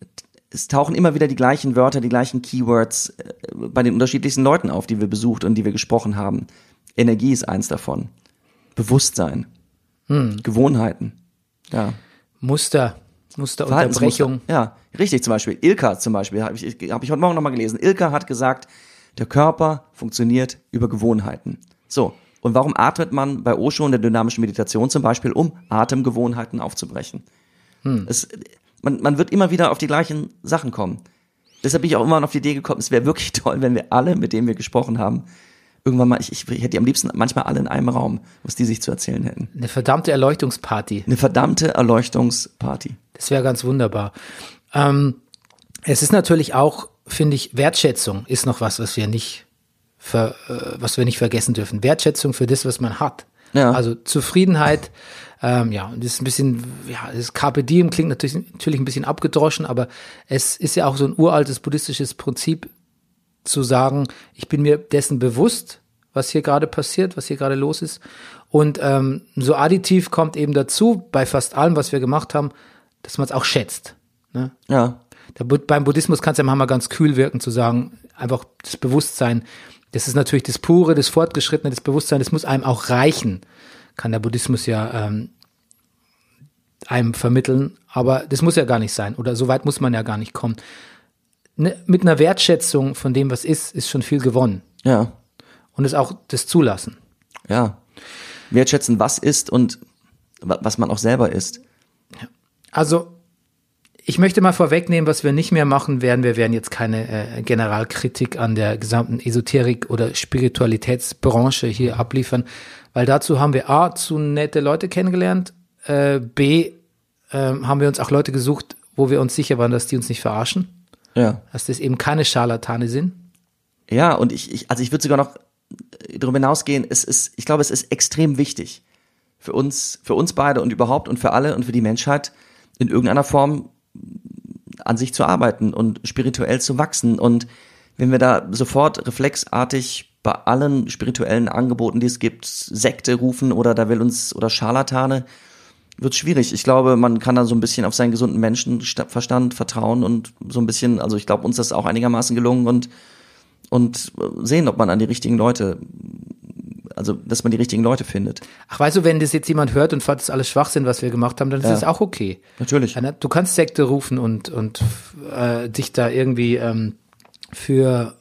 Es tauchen immer wieder die gleichen Wörter, die gleichen Keywords äh, bei den unterschiedlichsten Leuten auf, die wir besucht und die wir gesprochen haben. Energie ist eins davon. Bewusstsein. Hm. Gewohnheiten. Ja. Muster, Musterunterbrechung. Ja, richtig zum Beispiel. Ilka zum Beispiel, habe ich, hab ich heute Morgen nochmal gelesen. Ilka hat gesagt, der Körper funktioniert über Gewohnheiten. So, und warum atmet man bei Osho und der dynamischen Meditation zum Beispiel, um Atemgewohnheiten aufzubrechen? Es, man, man wird immer wieder auf die gleichen Sachen kommen. Deshalb bin ich auch immer auf die Idee gekommen, es wäre wirklich [LAUGHS] toll, wenn wir alle, mit denen wir gesprochen haben, irgendwann mal, ich, ich hätte die am liebsten manchmal alle in einem Raum, was die sich zu erzählen hätten. Eine verdammte Erleuchtungsparty. Eine verdammte Erleuchtungsparty. Das wäre ganz wunderbar. Ähm, es ist natürlich auch, finde ich, Wertschätzung ist noch was, was wir nicht, ver, äh, was wir nicht vergessen dürfen. Wertschätzung für das, was man hat. Ja. Also Zufriedenheit. Ähm, ja, und das ist ein bisschen, ja, das Carpe Diem klingt natürlich, natürlich ein bisschen abgedroschen, aber es ist ja auch so ein uraltes buddhistisches Prinzip zu sagen, ich bin mir dessen bewusst, was hier gerade passiert, was hier gerade los ist. Und ähm, so additiv kommt eben dazu, bei fast allem, was wir gemacht haben, dass man es auch schätzt. Ne? Ja. Bud- beim Buddhismus kann es ja manchmal ganz kühl wirken, zu sagen, einfach das Bewusstsein, das ist natürlich das Pure, das Fortgeschrittene, das Bewusstsein, das muss einem auch reichen, kann der Buddhismus ja ähm, einem vermitteln, aber das muss ja gar nicht sein oder so weit muss man ja gar nicht kommen. Ne, mit einer Wertschätzung von dem, was ist, ist schon viel gewonnen. Ja, und es auch das zulassen. ja. Wertschätzen, was ist und wa- was man auch selber ist. Also, ich möchte mal vorwegnehmen, was wir nicht mehr machen werden. Wir werden jetzt keine äh, Generalkritik an der gesamten Esoterik- oder Spiritualitätsbranche hier abliefern, weil dazu haben wir A, zu nette Leute kennengelernt, äh, B, ähm, haben wir uns auch Leute gesucht, wo wir uns sicher waren, dass die uns nicht verarschen, Ja. dass das eben keine Scharlatane sind. Ja, und ich, ich also ich würde sogar noch äh, darüber hinausgehen, es ist, ich glaube, es ist extrem wichtig für uns, für uns beide und überhaupt und für alle und für die Menschheit in irgendeiner Form an sich zu arbeiten und spirituell zu wachsen. Und wenn wir da sofort reflexartig bei allen spirituellen Angeboten, die es gibt, Sekte rufen oder da will uns oder Scharlatane, wird schwierig. Ich glaube, man kann da so ein bisschen auf seinen gesunden Menschenverstand vertrauen und so ein bisschen, also ich glaube, uns ist das auch einigermaßen gelungen und und sehen, ob man an die richtigen Leute, also dass man die richtigen Leute findet. Ach, weißt du, wenn das jetzt jemand hört und fand das alles Schwachsinn, was wir gemacht haben, dann ist Ja. es auch okay. Natürlich. Ja, ne? Du kannst Sekte rufen und, und äh, dich da irgendwie ähm, für,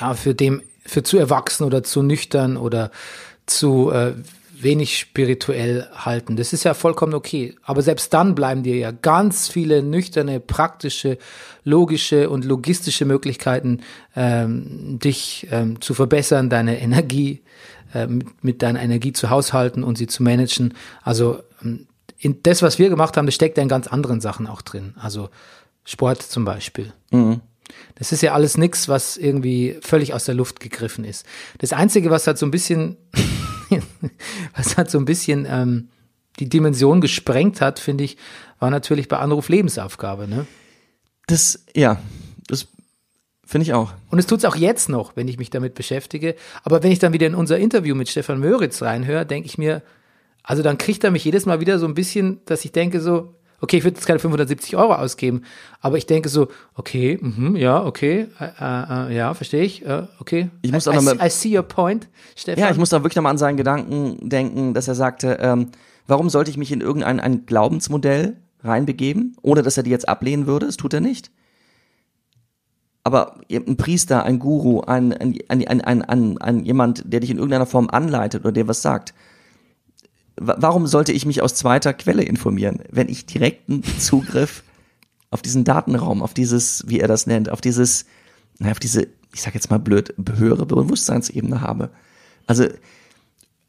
ja, für dem, für zu erwachsen oder zu nüchtern oder zu äh, wenig spirituell halten. Das ist ja vollkommen okay. Aber selbst dann bleiben dir ja ganz viele nüchterne, praktische, logische und logistische Möglichkeiten, ähm, dich ähm, zu verbessern, deine Energie äh, mit, mit deiner Energie zu haushalten und sie zu managen. Also ähm, in das, was wir gemacht haben, das steckt ja in ganz anderen Sachen auch drin. Also Sport zum Beispiel. Das ist ja alles nix, was irgendwie völlig aus der Luft gegriffen ist. Das Einzige, was halt so ein bisschen, [LAUGHS] was halt so ein bisschen ähm, die Dimension gesprengt hat, finde ich, war natürlich bei Anruf Lebensaufgabe. Ne? Das, ja, das finde ich auch. Und es tut's auch jetzt noch, wenn ich mich damit beschäftige. Aber wenn ich dann wieder in unser Interview mit Stefan Möritz reinhöre, denke ich mir, also dann kriegt er mich jedes Mal wieder so ein bisschen, dass ich denke so, okay, ich würde jetzt keine 570 Euro ausgeben, aber ich denke so, okay, mhm, ja, okay, äh, äh, äh, ja, verstehe ich, äh, okay. Ich muss I, auch noch I, mal- I see your point, Stefan. Ja, ich muss da wirklich nochmal an seinen Gedanken denken, dass er sagte, ähm, warum sollte ich mich in irgendein ein Glaubensmodell reinbegeben, ohne dass er die jetzt ablehnen würde? Das tut er nicht. Aber ein Priester, ein Guru, ein, ein, ein, ein, ein, ein, jemand, der dich in irgendeiner Form anleitet oder dir was sagt, wa- warum sollte ich mich aus zweiter Quelle informieren, wenn ich direkten Zugriff auf diesen Datenraum, auf dieses, wie er das nennt, auf dieses, na, auf diese, ich sag jetzt mal blöd, höhere Bewusstseinsebene habe? Also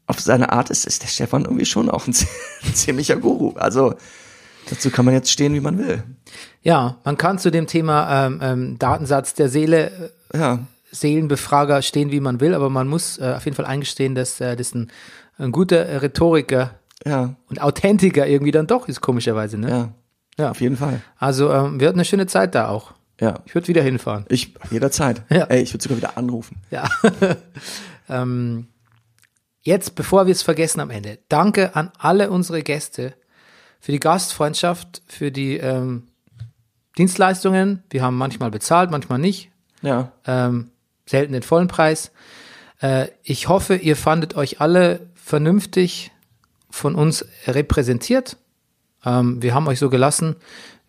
auf seine Art ist, ist der Stefan irgendwie schon auch ein [LAUGHS] ziemlicher Guru. Also dazu kann man jetzt stehen, wie man will. Ja, man kann zu dem Thema ähm, ähm, Datensatz der Seele, äh, Ja, Seelenbefrager stehen, wie man will, aber man muss äh, auf jeden Fall eingestehen, dass äh, das ein, ein guter Rhetoriker ja, und Authentiker irgendwie dann doch ist, komischerweise. Ne? ja, Ja. auf jeden Fall. Also ähm, wir hatten eine schöne Zeit da auch. Ja, Ich würde wieder hinfahren. ich jederzeit. Ja. Ey, ich würde sogar wieder anrufen. Ja. [LAUGHS] ähm, jetzt, bevor wir es vergessen am Ende, danke an alle unsere Gäste für die Gastfreundschaft, für die ähm, Dienstleistungen. Wir haben manchmal bezahlt, manchmal nicht. Ja, Ähm, selten den vollen Preis. Äh, ich hoffe, ihr fandet euch alle vernünftig von uns repräsentiert. Ähm, wir haben euch so gelassen,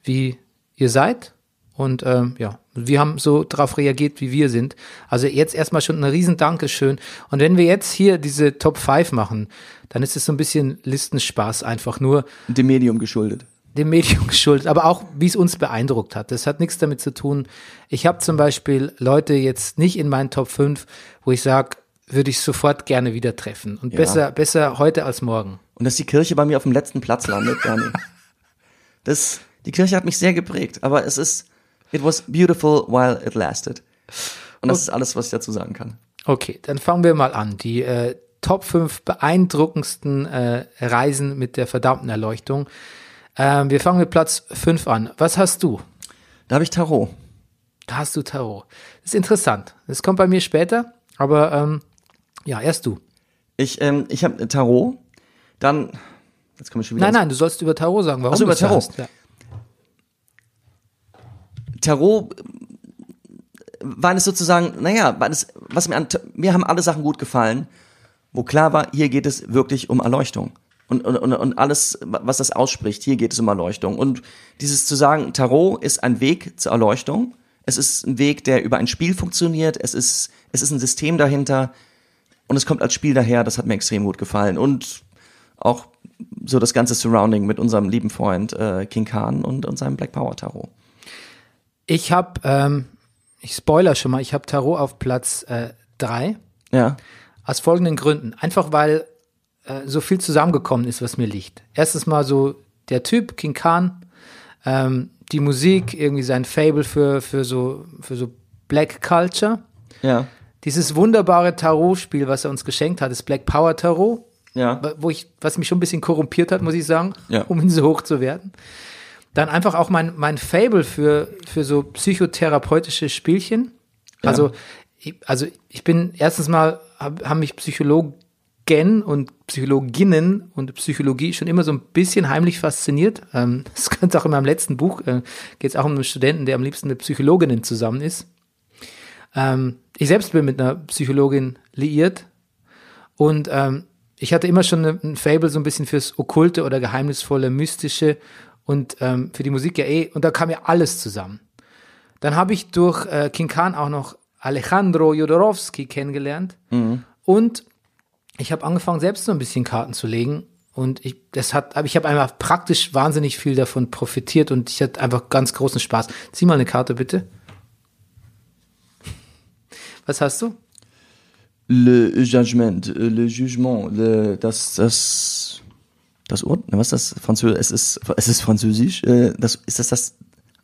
wie ihr seid. Und ähm, ja, wir haben so darauf reagiert, wie wir sind. Also jetzt erstmal schon ein riesen Dankeschön. Und wenn wir jetzt hier diese Top 5 machen, dann ist es so ein bisschen Listenspaß einfach nur dem Medium geschuldet. dem Medium [LAUGHS] geschuldet, aber auch wie es uns beeindruckt hat. Das hat nichts damit zu tun. Ich habe zum Beispiel Leute jetzt nicht in meinen Top 5, wo ich sage, würde ich sofort gerne wieder treffen. Und Ja. besser, besser heute als morgen. Und dass die Kirche bei mir auf dem letzten Platz landet, Bernie. [LAUGHS] Das, die Kirche hat mich sehr geprägt, aber es ist, it was beautiful while it lasted. Und das ist alles, was ich dazu sagen kann. Okay, dann fangen wir mal an. Die äh, Top 5 beeindruckendsten äh, Reisen mit der verdammten Erleuchtung. Ähm, wir fangen mit Platz 5 an. Was hast du? Da habe ich Tarot. Da hast du Tarot. Das ist interessant. Das kommt bei mir später, aber ähm, ja, erst du. Ich, ähm, ich habe Tarot, dann, jetzt komme ich schon wieder Nein, nein, du sollst über Tarot sagen. Warum Ach so, über Tarot. hast. Ja. Tarot, weil es sozusagen, naja, weil es, was mir an, mir haben alle Sachen gut gefallen, wo klar war, hier geht es wirklich um Erleuchtung. Und, und, und, und alles, was das ausspricht, hier geht es um Erleuchtung. Und dieses zu sagen, Tarot ist ein Weg zur Erleuchtung, Es ist ein Weg, der über ein Spiel funktioniert. Es ist, es ist ein System dahinter. Und es kommt als Spiel daher. Das hat mir extrem gut gefallen. Und auch so das ganze Surrounding mit unserem lieben Freund äh, King Khan und, und seinem Black Power Tarot. Ich habe, ähm, ich spoiler schon mal, ich habe Tarot auf Platz äh, drei Ja. aus folgenden Gründen. Einfach weil äh, so viel zusammengekommen ist, was mir liegt. Erstens mal so der Typ, King Khan, ähm, die Musik, irgendwie sein Fable für, für, so, für so Black Culture. Ja. Dieses wunderbare Tarot-Spiel, was er uns geschenkt hat, das Black Power Tarot, Ja. wo ich, was mich schon ein bisschen korrumpiert hat, muss ich sagen, Ja. um ihn so hoch zu werden. Dann einfach auch mein, mein Fable für, für so psychotherapeutische Spielchen. Also, ich, also ich bin erstens mal, hab, haben mich Psychologen und Psychologinnen und Psychologie schon immer so ein bisschen heimlich fasziniert. Ähm, [LAUGHS] das könnte auch in meinem letzten Buch, äh, geht es auch um einen Studenten, der am liebsten mit Psychologinnen zusammen ist. Ähm, ich selbst bin mit einer Psychologin liiert und ähm, ich hatte immer schon ein Fable so ein bisschen fürs Okkulte oder Geheimnisvolle, Mystische und ähm, für die Musik ja eh. Und da kam ja alles zusammen. Dann habe ich durch äh, King Khan auch noch Alejandro Jodorowsky kennengelernt. Und ich habe angefangen, selbst so ein bisschen Karten zu legen. Und ich, das hat, aber ich habe einfach praktisch wahnsinnig viel davon profitiert und ich hatte einfach ganz großen Spaß. Zieh mal eine Karte bitte. Was hast du? Le Jugement, äh, le Jugement, le, das, das, das Ur, was ist das? Französisch, es ist, es ist Französisch, äh, das, ist das das,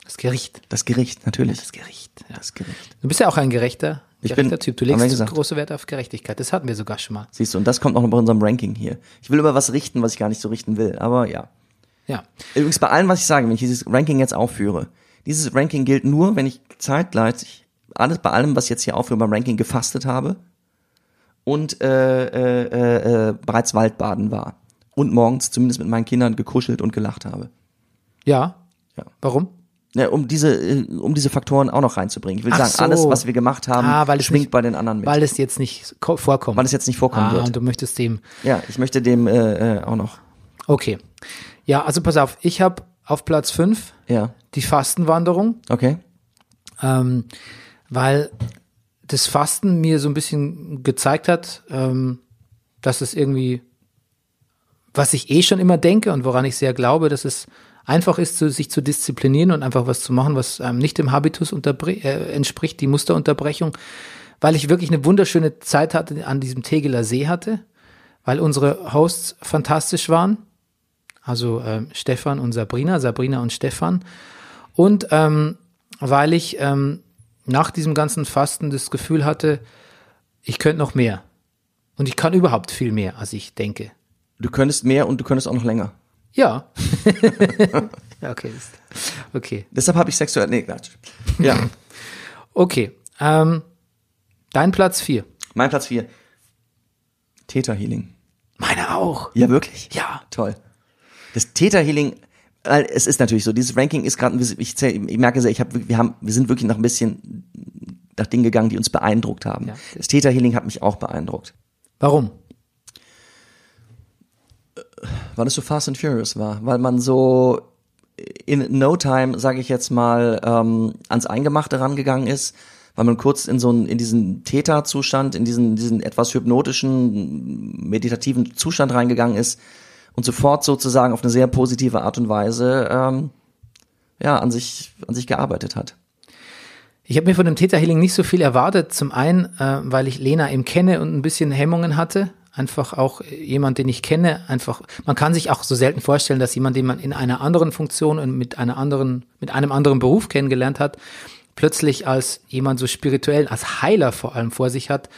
Das Gericht. das Gericht, natürlich. Das Gericht. Ja. Das Gericht. Du bist ja auch ein gerechter, Ich gerechter bin- Typ. Du legst große Wert auf Gerechtigkeit. Das hatten wir sogar schon mal. Siehst du, und das kommt auch noch bei unserem Ranking hier. Ich will über was richten, was ich gar nicht so richten will, aber ja. Ja. Übrigens bei allem, was ich sage, wenn ich dieses Ranking jetzt aufführe, dieses Ranking gilt nur, wenn ich zeitgleich alles bei allem, was ich jetzt hier aufführe beim Ranking gefastet habe und äh, äh, äh, äh, bereits Waldbaden war und morgens zumindest mit meinen Kindern gekuschelt und gelacht habe. Ja. Ja. Warum? Ja, um diese äh, um diese Faktoren auch noch reinzubringen. Ich will Ach sagen, so. alles, was wir gemacht haben, Ah, schwingt nicht- bei den anderen mit. Weil es jetzt nicht ko- vorkommt. Weil es jetzt nicht vorkommen ah, wird. und du möchtest dem. ja, ich möchte dem äh, äh, auch noch. Okay. Ja, also pass auf, ich habe auf Platz 5 Ja, die Fastenwanderung, okay. ähm, weil das Fasten mir so ein bisschen gezeigt hat, ähm, dass es irgendwie, was ich eh schon immer denke und woran ich sehr glaube, dass es einfach ist, sich zu disziplinieren und einfach was zu machen, was einem nicht dem Habitus äh, entspricht, die Musterunterbrechung, weil ich wirklich eine wunderschöne Zeit hatte, an diesem Tegeler See hatte, weil unsere Hosts fantastisch waren. Also ähm, Stefan und Sabrina, Sabrina und Stefan. Und ähm, weil ich ähm, nach diesem ganzen Fasten das Gefühl hatte, ich könnte noch mehr. Und ich kann überhaupt viel mehr, als ich denke. Du könntest mehr und du könntest auch noch länger. Ja. [LAUGHS] ja, okay. Okay. Deshalb habe ich sexuell. Nee, Quatsch. [LAUGHS] Ja. Okay. Ähm, dein Platz vier. mein Platz 4. Theta Healing. Meine auch. Ja, wirklich? Ja. Toll. Das Theta Healing, weil es ist natürlich so, dieses Ranking ist gerade, ich, ich merke sehr, ich hab, wir haben, wir sind wirklich noch ein bisschen nach Dingen gegangen, die uns beeindruckt haben. Ja. Das Theta Healing hat mich auch beeindruckt, Warum? Weil es so Fast and Furious war, weil man so in no time, sage ich jetzt mal, ähm, ans Eingemachte rangegangen ist, weil man kurz in so einen, in diesen Theta-Zustand, in diesen, diesen etwas hypnotischen, meditativen Zustand reingegangen ist und sofort sozusagen auf eine sehr positive Art und Weise ähm, ja, an sich, an sich gearbeitet hat. Ich habe mir von dem Theta Healing nicht so viel erwartet. Zum einen, äh, weil ich Lena eben kenne und ein bisschen Hemmungen hatte. Einfach auch jemand, den ich kenne. Einfach, man kann sich auch so selten vorstellen, dass jemand, den man in einer anderen Funktion und mit einer anderen, mit einem anderen Beruf kennengelernt hat, plötzlich als jemand so spirituell, als Heiler vor allem vor sich hat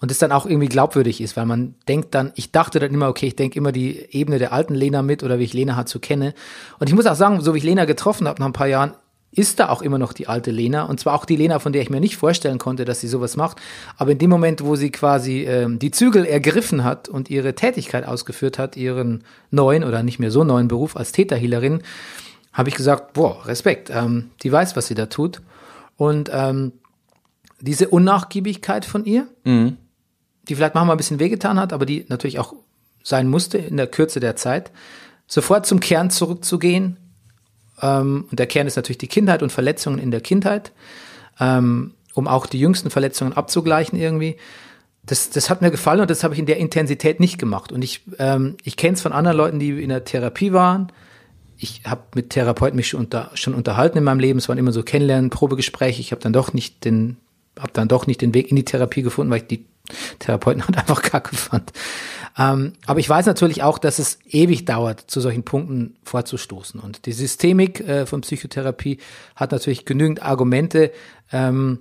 und es dann auch irgendwie glaubwürdig ist, weil man denkt dann, ich dachte dann immer, okay, ich denke immer die Ebene der alten Lena mit oder wie ich Lena halt so kenne. Und ich muss auch sagen, so wie ich Lena getroffen habe nach ein paar Jahren, ist da auch immer noch die alte Lena und zwar auch die Lena, von der ich mir nicht vorstellen konnte, dass sie sowas macht. Aber in dem Moment, wo sie quasi ähm, die Zügel ergriffen hat und ihre Tätigkeit ausgeführt hat, ihren neuen oder nicht mehr so neuen Beruf als Täterhealerin, habe ich gesagt, boah, Respekt, ähm, die weiß, was sie da tut. Und ähm, diese Unnachgiebigkeit von ihr, die vielleicht manchmal ein bisschen wehgetan hat, aber die natürlich auch sein musste in der Kürze der Zeit, sofort zum Kern zurückzugehen. Ähm, und der Kern ist natürlich die Kindheit und Verletzungen in der Kindheit. ähm, um auch die jüngsten Verletzungen abzugleichen irgendwie. Das, das hat mir gefallen und das habe ich in der Intensität nicht gemacht. Und ich, ähm, ich kenne es von anderen Leuten, die in der Therapie waren. Ich habe mit Therapeuten mich schon, unter, schon unterhalten in meinem Leben. Es waren immer so Kennenlernen, Probegespräche. Ich habe dann doch nicht den, habe dann doch nicht den Weg in die Therapie gefunden, weil ich die Therapeuten [LAUGHS] halt einfach kacke fand. Ähm, aber ich weiß natürlich auch, dass es ewig dauert, zu solchen Punkten vorzustoßen. Und die Systemik äh, von Psychotherapie hat natürlich genügend Argumente, ähm,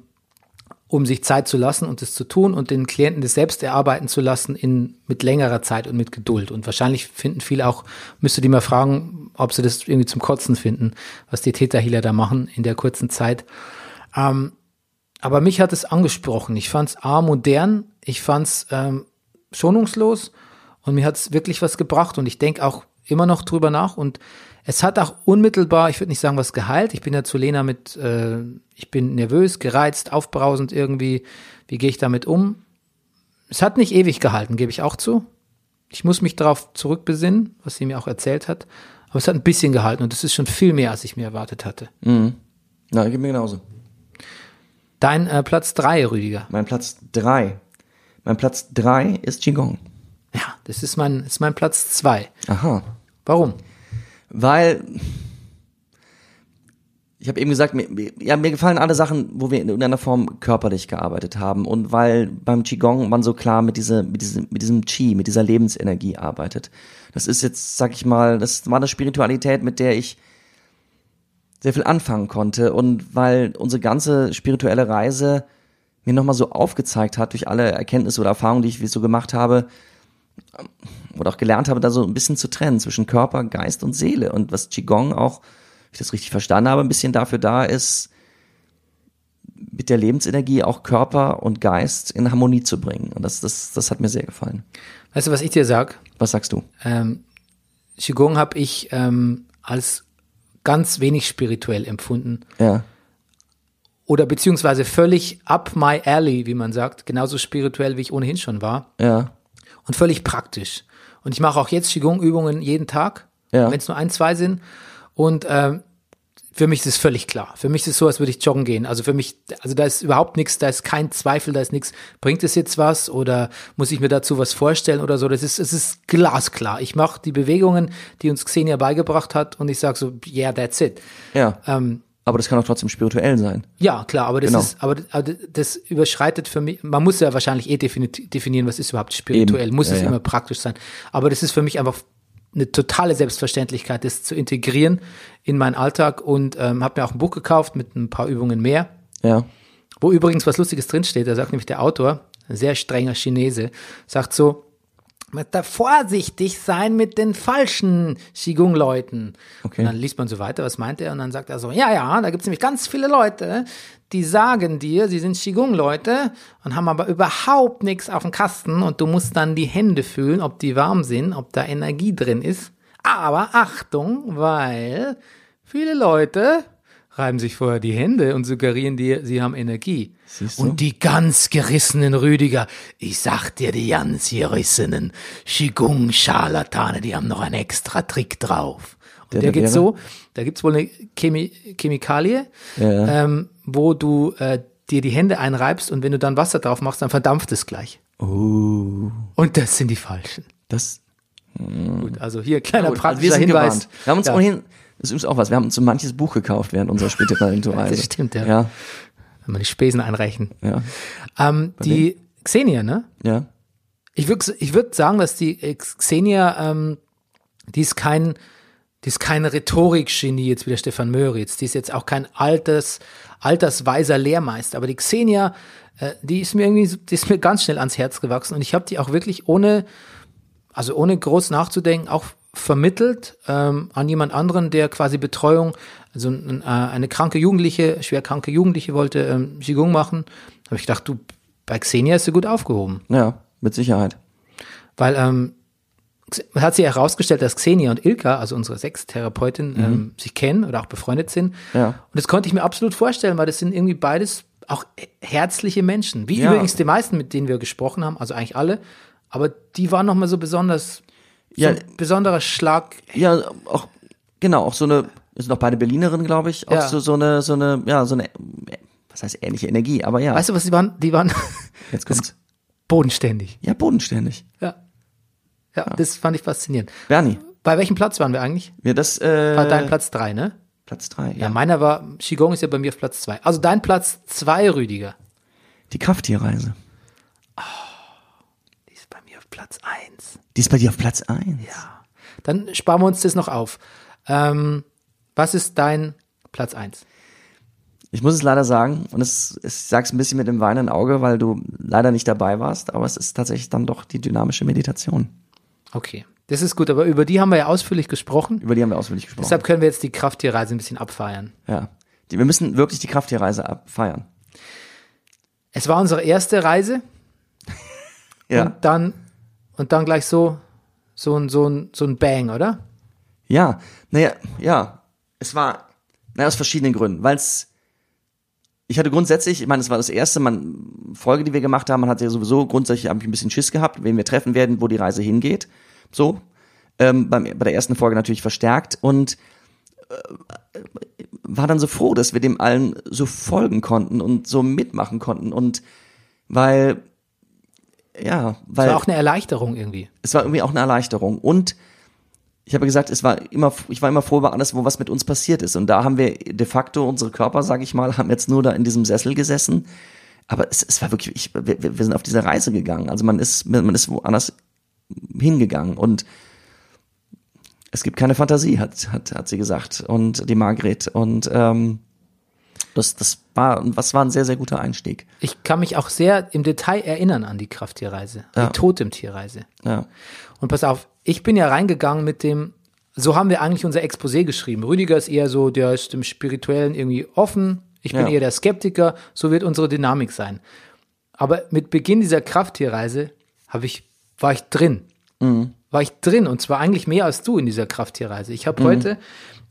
um sich Zeit zu lassen und es zu tun und den Klienten das selbst erarbeiten zu lassen in, mit längerer Zeit und mit Geduld. Und wahrscheinlich finden viele auch, müsste die mal fragen, ob sie das irgendwie zum Kotzen finden, was die Täterhealer da machen in der kurzen Zeit. Ähm, aber mich hat es angesprochen. Ich fand es A, modern, ich fand es ähm, schonungslos und mir hat es wirklich was gebracht und ich denke auch immer noch drüber nach und es hat auch unmittelbar, ich würde nicht sagen, was geheilt. Ich bin ja zu Lena mit, äh, ich bin nervös, gereizt, aufbrausend irgendwie. Wie gehe ich damit um? Es hat nicht ewig gehalten, gebe ich auch zu. Ich muss mich darauf zurückbesinnen, was sie mir auch erzählt hat. Aber es hat ein bisschen gehalten und es ist schon viel mehr, als ich mir erwartet hatte. Mhm. Na, geht mir genauso. Dein äh, Platz drei, Rüdiger. Mein Platz drei. Mein Platz drei ist Qigong. Ja, das ist mein, ist mein Platz zwei. Aha. Warum? Weil ich habe eben gesagt, mir, ja, mir gefallen alle Sachen, wo wir in irgendeiner Form körperlich gearbeitet haben und weil beim Qigong man so klar mit, diese, mit, diesem, mit diesem Qi, mit dieser Lebensenergie arbeitet. Das ist jetzt, sag ich mal, das war eine Spiritualität, mit der ich sehr viel anfangen konnte und weil unsere ganze spirituelle Reise mir nochmal so aufgezeigt hat durch alle Erkenntnisse oder Erfahrungen, die ich so gemacht habe, oder auch gelernt habe, da so ein bisschen zu trennen zwischen Körper, Geist und Seele. Und was Qigong auch, wenn ich das richtig verstanden habe, ein bisschen dafür da ist, mit der Lebensenergie auch Körper und Geist in Harmonie zu bringen. Und das, das, das hat mir sehr gefallen. Weißt du, was ich dir sag? Was sagst du? Ähm, Qigong habe ich ähm, als ganz wenig spirituell empfunden. Ja. Oder beziehungsweise völlig up my alley, wie man sagt. Genauso spirituell, wie ich ohnehin schon war. Ja. Und völlig praktisch. Und ich mache auch jetzt Qigong-Übungen jeden Tag, Ja. wenn es nur ein, zwei sind. Und ähm, für mich ist es völlig klar. Für mich ist es so, als würde ich joggen gehen. Also für mich, also da ist überhaupt nichts, da ist kein Zweifel, da ist nichts. Bringt es jetzt was oder muss ich mir dazu was vorstellen oder so? Das ist, es ist glasklar. Ich mache die Bewegungen, die uns Xenia beigebracht hat und ich sage so, yeah, that's it. Ja. Ähm, Aber das kann auch trotzdem spirituell sein. ja, klar, aber das Genau. ist, aber, das überschreitet für mich, man muss ja wahrscheinlich eh defini- definieren, was ist überhaupt spirituell, Eben. muss Ja, es ja. immer praktisch sein. Aber das ist für mich einfach eine totale Selbstverständlichkeit, das zu integrieren in meinen Alltag und ähm, habe mir auch ein Buch gekauft mit ein paar Übungen mehr, Ja. wo übrigens was Lustiges drinsteht, da sagt nämlich der Autor, ein sehr strenger Chinese, sagt so, man da vorsichtig sein mit den falschen Qigong-Leuten. Okay. Und dann liest man so weiter, was meint er? Und dann sagt er so, ja, ja, da gibt es nämlich ganz viele Leute, die sagen dir, sie sind Qigong-Leute und haben aber überhaupt nichts auf dem Kasten und du musst dann die Hände fühlen, ob die warm sind, ob da Energie drin ist. Aber Achtung, weil viele Leute reiben sich vorher die Hände und suggerieren dir, sie haben Energie. Siehst du? Und die ganz gerissenen Rüdiger, ich sag dir, die ganz gerissenen Qigong-Scharlatane, die haben noch einen extra Trick drauf. Und Der der, da geht wäre? so, da gibt's wohl eine Chemi Chemikalie, Ja. ähm, wo du äh, dir die Hände einreibst und wenn du dann Wasser drauf machst, dann verdampft es gleich. Oh. Und das sind die falschen. Das, Gut, also hier kleiner Gut, also praktischer wir sind Hinweis. gewarnt. Wir haben uns Ja. ohnehin, das ist übrigens auch was, wir haben uns so manches Buch gekauft während unserer spirituellen [LAUGHS] Das stimmt, ja. Ja. Wenn man die Spesen einreichen. Ja. Ähm, die Xenia, ne? Ja. Ich würde ich würd sagen, dass die äh, Xenia, ähm, die ist kein, die ist kein Rhetorik-Genie, jetzt wie der Stefan Möritz. Die ist jetzt auch kein alters, altersweiser Lehrmeister. Aber die Xenia, äh, die ist mir irgendwie, die ist mir ganz schnell ans Herz gewachsen. Und ich habe die auch wirklich ohne, also ohne groß nachzudenken, auch vermittelt ähm, an jemand anderen, der quasi Betreuung, also äh, eine kranke Jugendliche, schwer kranke Jugendliche wollte ähm, Qigong machen. habe ich gedacht, du, bei Xenia ist sie gut aufgehoben. Ja, mit Sicherheit. Weil ähm, hat sich herausgestellt, dass Xenia und Ilka, also unsere Sextherapeutin, ähm, sich kennen oder auch befreundet sind. Mhm. Ja. Und das konnte ich mir absolut vorstellen, weil das sind irgendwie beides auch herzliche Menschen. Wie Ja. übrigens die meisten, mit denen wir gesprochen haben, also eigentlich alle. Aber die waren nochmal so besonders, so Ja. ein besonderer Schlag. Ja, auch, genau, auch so eine, sind auch beide Berlinerinnen, glaube ich, auch Ja. so, so eine, so eine, ja, so eine, das heißt ähnliche Energie, aber ja. Weißt du, was die waren? Die waren [LAUGHS] jetzt kommt's. [LAUGHS] bodenständig. Ja, bodenständig. Ja. Ja, das fand ich faszinierend. Bernie, Bei welchem Platz waren wir eigentlich? wir das, äh, War dein Platz drei, ne? Platz drei, Ja, ja. meiner war, Qigong ist ja bei mir auf Platz zwei. Also dein Platz zwei, Rüdiger. Die Krafttierreise. Die ist bei mir auf Platz eins. Die ist bei dir auf Platz eins. Ja. Dann sparen wir uns das noch auf. Ähm, was ist dein Platz eins? Ich muss es leider sagen, und es, ich sag's ein bisschen mit dem weinenden Auge, weil du leider nicht dabei warst, aber es ist tatsächlich dann doch die dynamische Meditation. Okay. Das ist gut, aber über die haben wir ja ausführlich gesprochen. Über die haben wir ausführlich gesprochen. Deshalb können wir jetzt die Krafttierreise ein bisschen abfeiern. ja. Die, wir müssen wirklich die Krafttierreise abfeiern. Es war unsere erste Reise [LAUGHS] Ja. und dann und dann gleich so so ein so ein so ein Bang, oder? Ja, naja, ja. Es war, naja, aus verschiedenen Gründen. Weil es, ich hatte grundsätzlich, ich meine, es war das erste man, Folge, die wir gemacht haben, man hat ja sowieso grundsätzlich hab ich ein bisschen Schiss gehabt, wen wir treffen werden, wo die Reise hingeht. So. Ähm, beim, bei der ersten Folge natürlich verstärkt und äh, war dann so froh, dass wir dem allen so folgen konnten und so mitmachen konnten und weil, ja, weil war auch eine Erleichterung irgendwie. es war irgendwie auch eine Erleichterung. Und ich habe gesagt, es war immer, ich war immer froh über alles, wo was mit uns passiert ist. Und da haben wir de facto unsere Körper, sage ich mal, haben jetzt nur da in diesem Sessel gesessen. Aber es, es war wirklich, ich, wir, wir sind auf diese Reise gegangen. Also man ist, man ist woanders hingegangen und es gibt keine Fantasie, hat, hat, hat sie gesagt. Und die Margret. Und ähm, das, das war, was war ein sehr, sehr guter Einstieg. Ich kann mich auch sehr im Detail erinnern an die Krafttierreise, Ja. die Totemtierreise. Ja. Und pass auf, ich bin ja reingegangen mit dem, so haben wir eigentlich unser Exposé geschrieben. Rüdiger ist eher so, der ist dem Spirituellen irgendwie offen. Ich bin Ja. eher der Skeptiker. So wird unsere Dynamik sein. Aber mit Beginn dieser Krafttierreise habe ich, war ich drin. Mhm. War ich drin und zwar eigentlich mehr als du in dieser Krafttierreise. Ich Mhm. habe heute,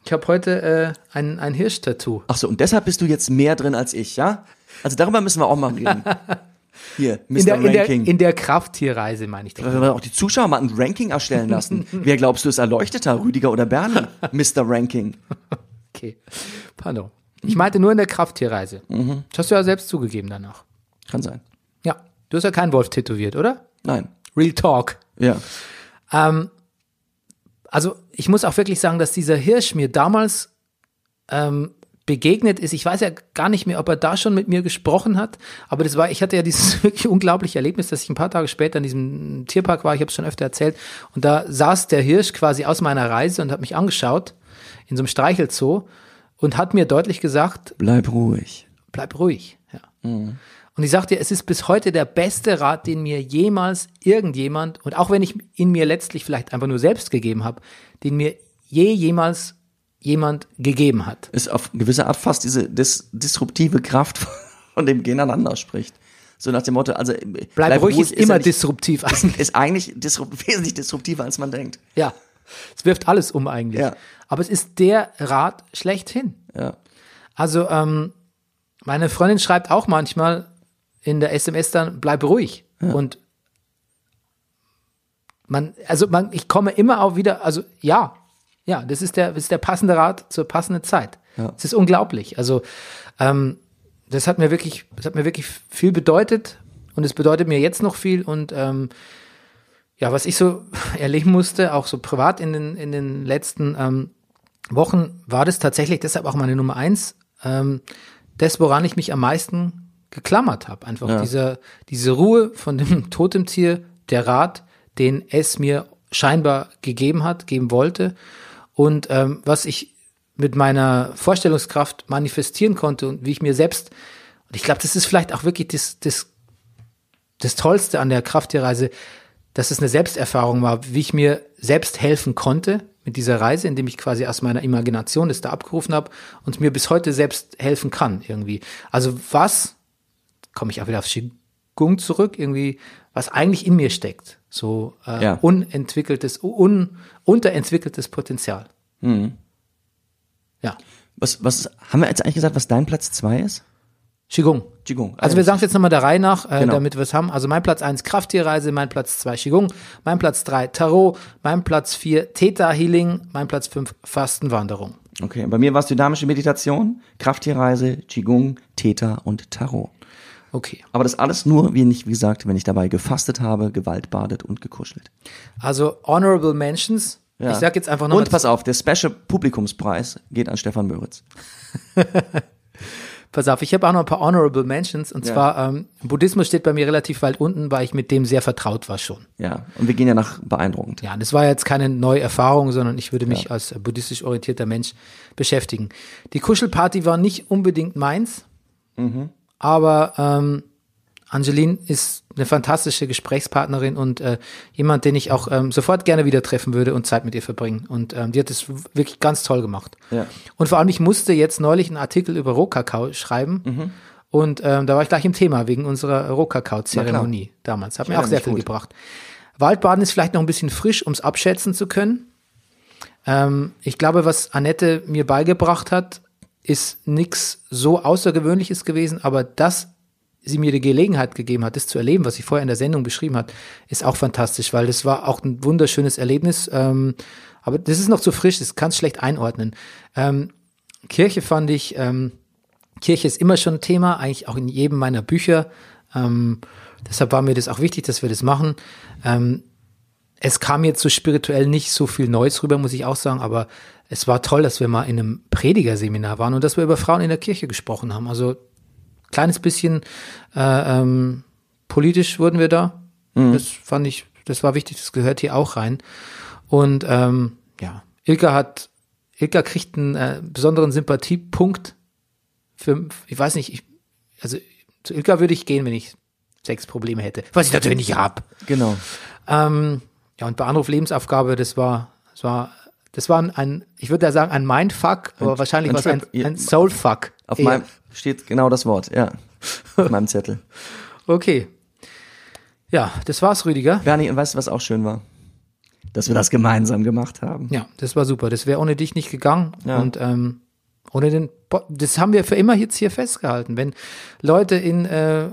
ich habe heute äh, ein, ein Hirschtattoo. Ach so, und deshalb bist du jetzt mehr drin als ich, ja? Also darüber müssen wir auch mal reden. [LAUGHS] Hier, Mr. In der, in, der, Ranking. in der Krafttierreise meine ich. Wenn wir auch die Zuschauer mal ein Ranking erstellen lassen. [LAUGHS] Wer glaubst du ist erleuchteter, Rüdiger oder Bernie? [LAUGHS] Mr. Ranking. Okay, pardon. Ich meinte nur in der Krafttierreise. Mhm. Das hast du ja selbst zugegeben danach. Kann sein. Ja, du hast ja keinen Wolf tätowiert, oder? Nein. Real Talk. Ja. Ähm, also ich muss auch wirklich sagen, dass dieser Hirsch mir damals ähm, begegnet ist. Ich weiß ja gar nicht mehr, ob er da schon mit mir gesprochen hat, aber das war, ich hatte ja dieses [LAUGHS] wirklich unglaubliche Erlebnis, dass ich ein paar Tage später in diesem Tierpark war, ich habe es schon öfter erzählt, und da saß der Hirsch quasi aus meiner Reise und hat mich angeschaut in so einem Streichelzoo und hat mir deutlich gesagt, Bleib ruhig. bleib ruhig. Ja. Und ich sagte, es ist bis heute der beste Rat, den mir jemals irgendjemand, und auch wenn ich ihn mir letztlich vielleicht einfach nur selbst gegeben habe, den mir je jemals jemand gegeben hat. Ist auf gewisse Art fast diese dis disruptive Kraft [LAUGHS] von dem Gegeneinander spricht. So nach dem Motto, also Bleib, ruhig ist immer ja nicht- disruptiv. ist eigentlich disrupt, [LAUGHS] wesentlich disruptiver, als man denkt. ja, es wirft alles um eigentlich. Ja. Aber es ist der Rat schlechthin. Ja. Also ähm, meine Freundin schreibt auch manchmal in der SMS dann, bleib ruhig. Und man, also man, ich komme immer auch wieder, also ja, ja, das ist der, das ist der passende Rat zur passenden Zeit. Es ist unglaublich. Also ähm, das hat mir wirklich, das hat mir wirklich viel bedeutet und es bedeutet mir jetzt noch viel und ähm, ja, was ich so [LAUGHS] erleben musste, auch so privat in den, in den letzten ähm, Wochen, war das tatsächlich deshalb auch meine Nummer eins, ähm, das, woran ich mich am meisten geklammert habe. Einfach Ja. diese, diese Ruhe von dem [LAUGHS] Totemtier, der Rat, den es mir scheinbar gegeben hat, geben wollte. Und ähm, was ich mit meiner Vorstellungskraft manifestieren konnte und wie ich mir selbst, und ich glaube, das ist vielleicht auch wirklich das, das, das Tollste an der Krafttierreise, dass es eine Selbsterfahrung war, wie ich mir selbst helfen konnte mit dieser Reise, indem ich quasi aus meiner Imagination das da abgerufen habe und mir bis heute selbst helfen kann irgendwie. Also was, komme ich auch wieder auf Qigong zurück, irgendwie, was eigentlich in mir steckt. So äh, Ja. unentwickeltes, un, unterentwickeltes Potenzial. Ja, Was, was, haben wir jetzt eigentlich gesagt, was dein Platz zwei ist? Qigong. Qigong. Also wir sagen es jetzt nochmal der Reihe nach, äh, Genau. damit wir es haben. Also mein Platz 1 Krafttierreise, mein Platz 2 Qigong, mein Platz 3 Tarot, mein Platz 4 Theta Healing, mein Platz 5 Fastenwanderung. Okay, bei mir war es dynamische Meditation, Krafttierreise, Qigong, Theta und Tarot. Okay. Aber das alles nur, wie nicht wie gesagt, wenn ich dabei gefastet habe, gewaltbadet und gekuschelt. Also Honorable Mentions. Ja. Ich sag jetzt einfach nochmal. Und pass auf, der Special Publikumspreis geht an Stefan Möritz. [LAUGHS] Pass auf, ich habe auch noch ein paar Honorable Mentions. Und Ja. zwar, ähm, Buddhismus steht bei mir relativ weit unten, weil ich mit dem sehr vertraut war schon. Ja, und wir gehen ja nach beeindruckend. Ja, das war jetzt keine neue Erfahrung, sondern ich würde mich als buddhistisch orientierter Mensch beschäftigen. Die Kuschelparty war nicht unbedingt meins, aber ähm, Angeline ist eine fantastische Gesprächspartnerin und äh, jemand, den ich auch ähm, sofort gerne wieder treffen würde und Zeit mit ihr verbringen. Und ähm, die hat es wirklich ganz toll gemacht. Ja. Und vor allem, ich musste jetzt neulich einen Artikel über Rohkakao schreiben. Mhm. Und ähm, da war ich gleich im Thema wegen unserer Rohkakao-Zeremonie damals. Hat Ich mir auch sehr viel gut. gebracht. Waldbaden ist vielleicht noch ein bisschen frisch, um es abschätzen zu können. Ähm, ich glaube, was Annette mir beigebracht hat, ist nichts so Außergewöhnliches gewesen, aber dass sie mir die Gelegenheit gegeben hat, das zu erleben, was sie vorher in der Sendung beschrieben hat, ist auch fantastisch, weil das war auch ein wunderschönes Erlebnis. Ähm, aber das ist noch zu frisch, das kann schlecht einordnen. Ähm, Kirche fand ich, ähm, Kirche ist immer schon ein Thema, eigentlich auch in jedem meiner Bücher. Ähm, deshalb war mir das auch wichtig, dass wir das machen. Ähm, es kam jetzt so spirituell nicht so viel Neues rüber, muss ich auch sagen, aber es war toll, dass wir mal in einem Predigerseminar waren und dass wir über Frauen in der Kirche gesprochen haben. Also kleines bisschen äh, ähm, politisch wurden wir da. Das fand ich, das war wichtig, das gehört hier auch rein. Und ähm, ja, Ilka hat, Ilka kriegt einen äh, besonderen Sympathiepunkt für, ich weiß nicht, ich, also zu Ilka würde ich gehen, wenn ich Sexprobleme hätte, was ich natürlich nicht hab. Genau. Ähm, ja, und bei Anruf Lebensaufgabe, das war, das war, das war ein, ich würde ja sagen, ein Mindfuck, aber wahrscheinlich ein war es ein, ein Soulfuck. Auf eher. meinem steht genau das Wort, ja. Auf meinem Zettel. [LAUGHS] Okay. Ja, das war's, Rüdiger. Bernie, und weißt du, was auch schön war? Dass wir das gemeinsam gemacht haben. Ja, das war super. Das wäre ohne dich nicht gegangen. Ja. Und ähm, ohne den, Bo das haben wir für immer jetzt hier festgehalten. Wenn Leute in äh,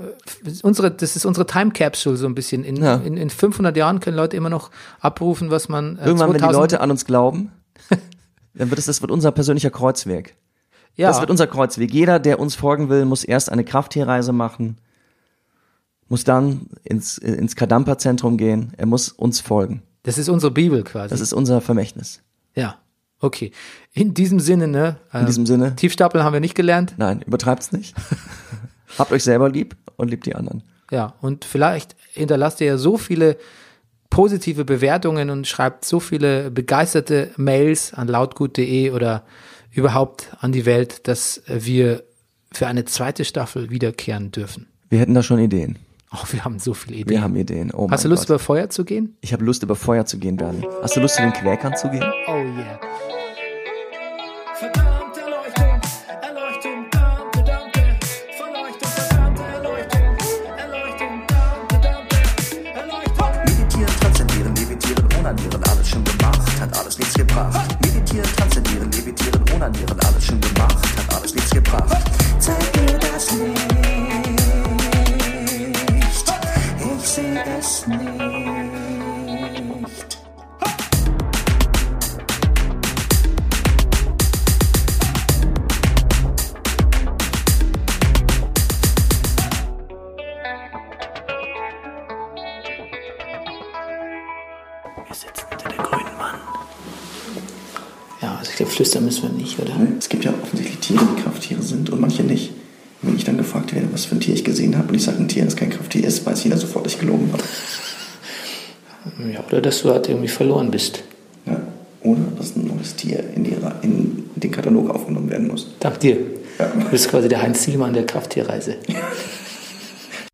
unsere, das ist unsere Time Capsule so ein bisschen. In, Ja. in, in 500 Jahren können Leute immer noch abrufen, was man äh, Irgendwann, wenn die 2000 Leute an uns glauben, [LAUGHS] dann wird es, das wird unser persönlicher Kreuzweg. ja, Das wird unser Kreuzweg. Jeder, der uns folgen will, muss erst eine Krafttierreise machen, muss dann ins, ins Kadampa-Zentrum gehen. Er muss uns folgen. das ist unsere Bibel quasi. Das ist unser Vermächtnis. ja, okay. In diesem Sinne, ne? In diesem Sinne, Tiefstapel haben wir nicht gelernt. nein, übertreibt's nicht. [LAUGHS] Habt euch selber lieb und liebt die anderen. Ja, und vielleicht hinterlasst ihr ja so viele positive Bewertungen und schreibt so viele begeisterte Mails an lautgut.de oder überhaupt an die Welt, dass wir für eine zweite Staffel wiederkehren dürfen. Wir hätten da schon Ideen. Oh, wir haben so viele Ideen. Wir haben Ideen. Oh Hast du Lust, Gott. über Feuer zu gehen? Ich habe Lust, über Feuer zu gehen, Bernie. Hast du Lust, zu den Quäkern zu gehen? Oh yeah. Verdammt, Erleuchtung, Erleuchtung, danke, danke. Verleuchtung, verdammte Erleuchtung, Erleuchtung, danke, danke. Erleuchtung. Meditieren, transzendieren, levitieren, onanieren, alles schon gemacht, hat alles nichts gebracht. Meditieren, transzendieren, levitieren, onanieren, alles schon gemacht, hat alles nichts gebracht. Zeig mir das Licht, ich sehe es nicht. Flüstern müssen wir nicht, oder? Es gibt ja offensichtlich Tiere, die Krafttiere sind und manche nicht. Wenn ich dann gefragt werde, was für ein Tier ich gesehen habe und ich sage, ein Tier, das kein Krafttier ist, weiß jeder sofort, dass ich gelogen habe. [LAUGHS] Ja, oder dass du halt irgendwie verloren bist. Ja. Oder dass ein neues Tier in, Ra- in den Katalog aufgenommen werden muss. Dank dir. Ja. Du bist quasi der Heinz Zielmann der Krafttierreise. [LAUGHS]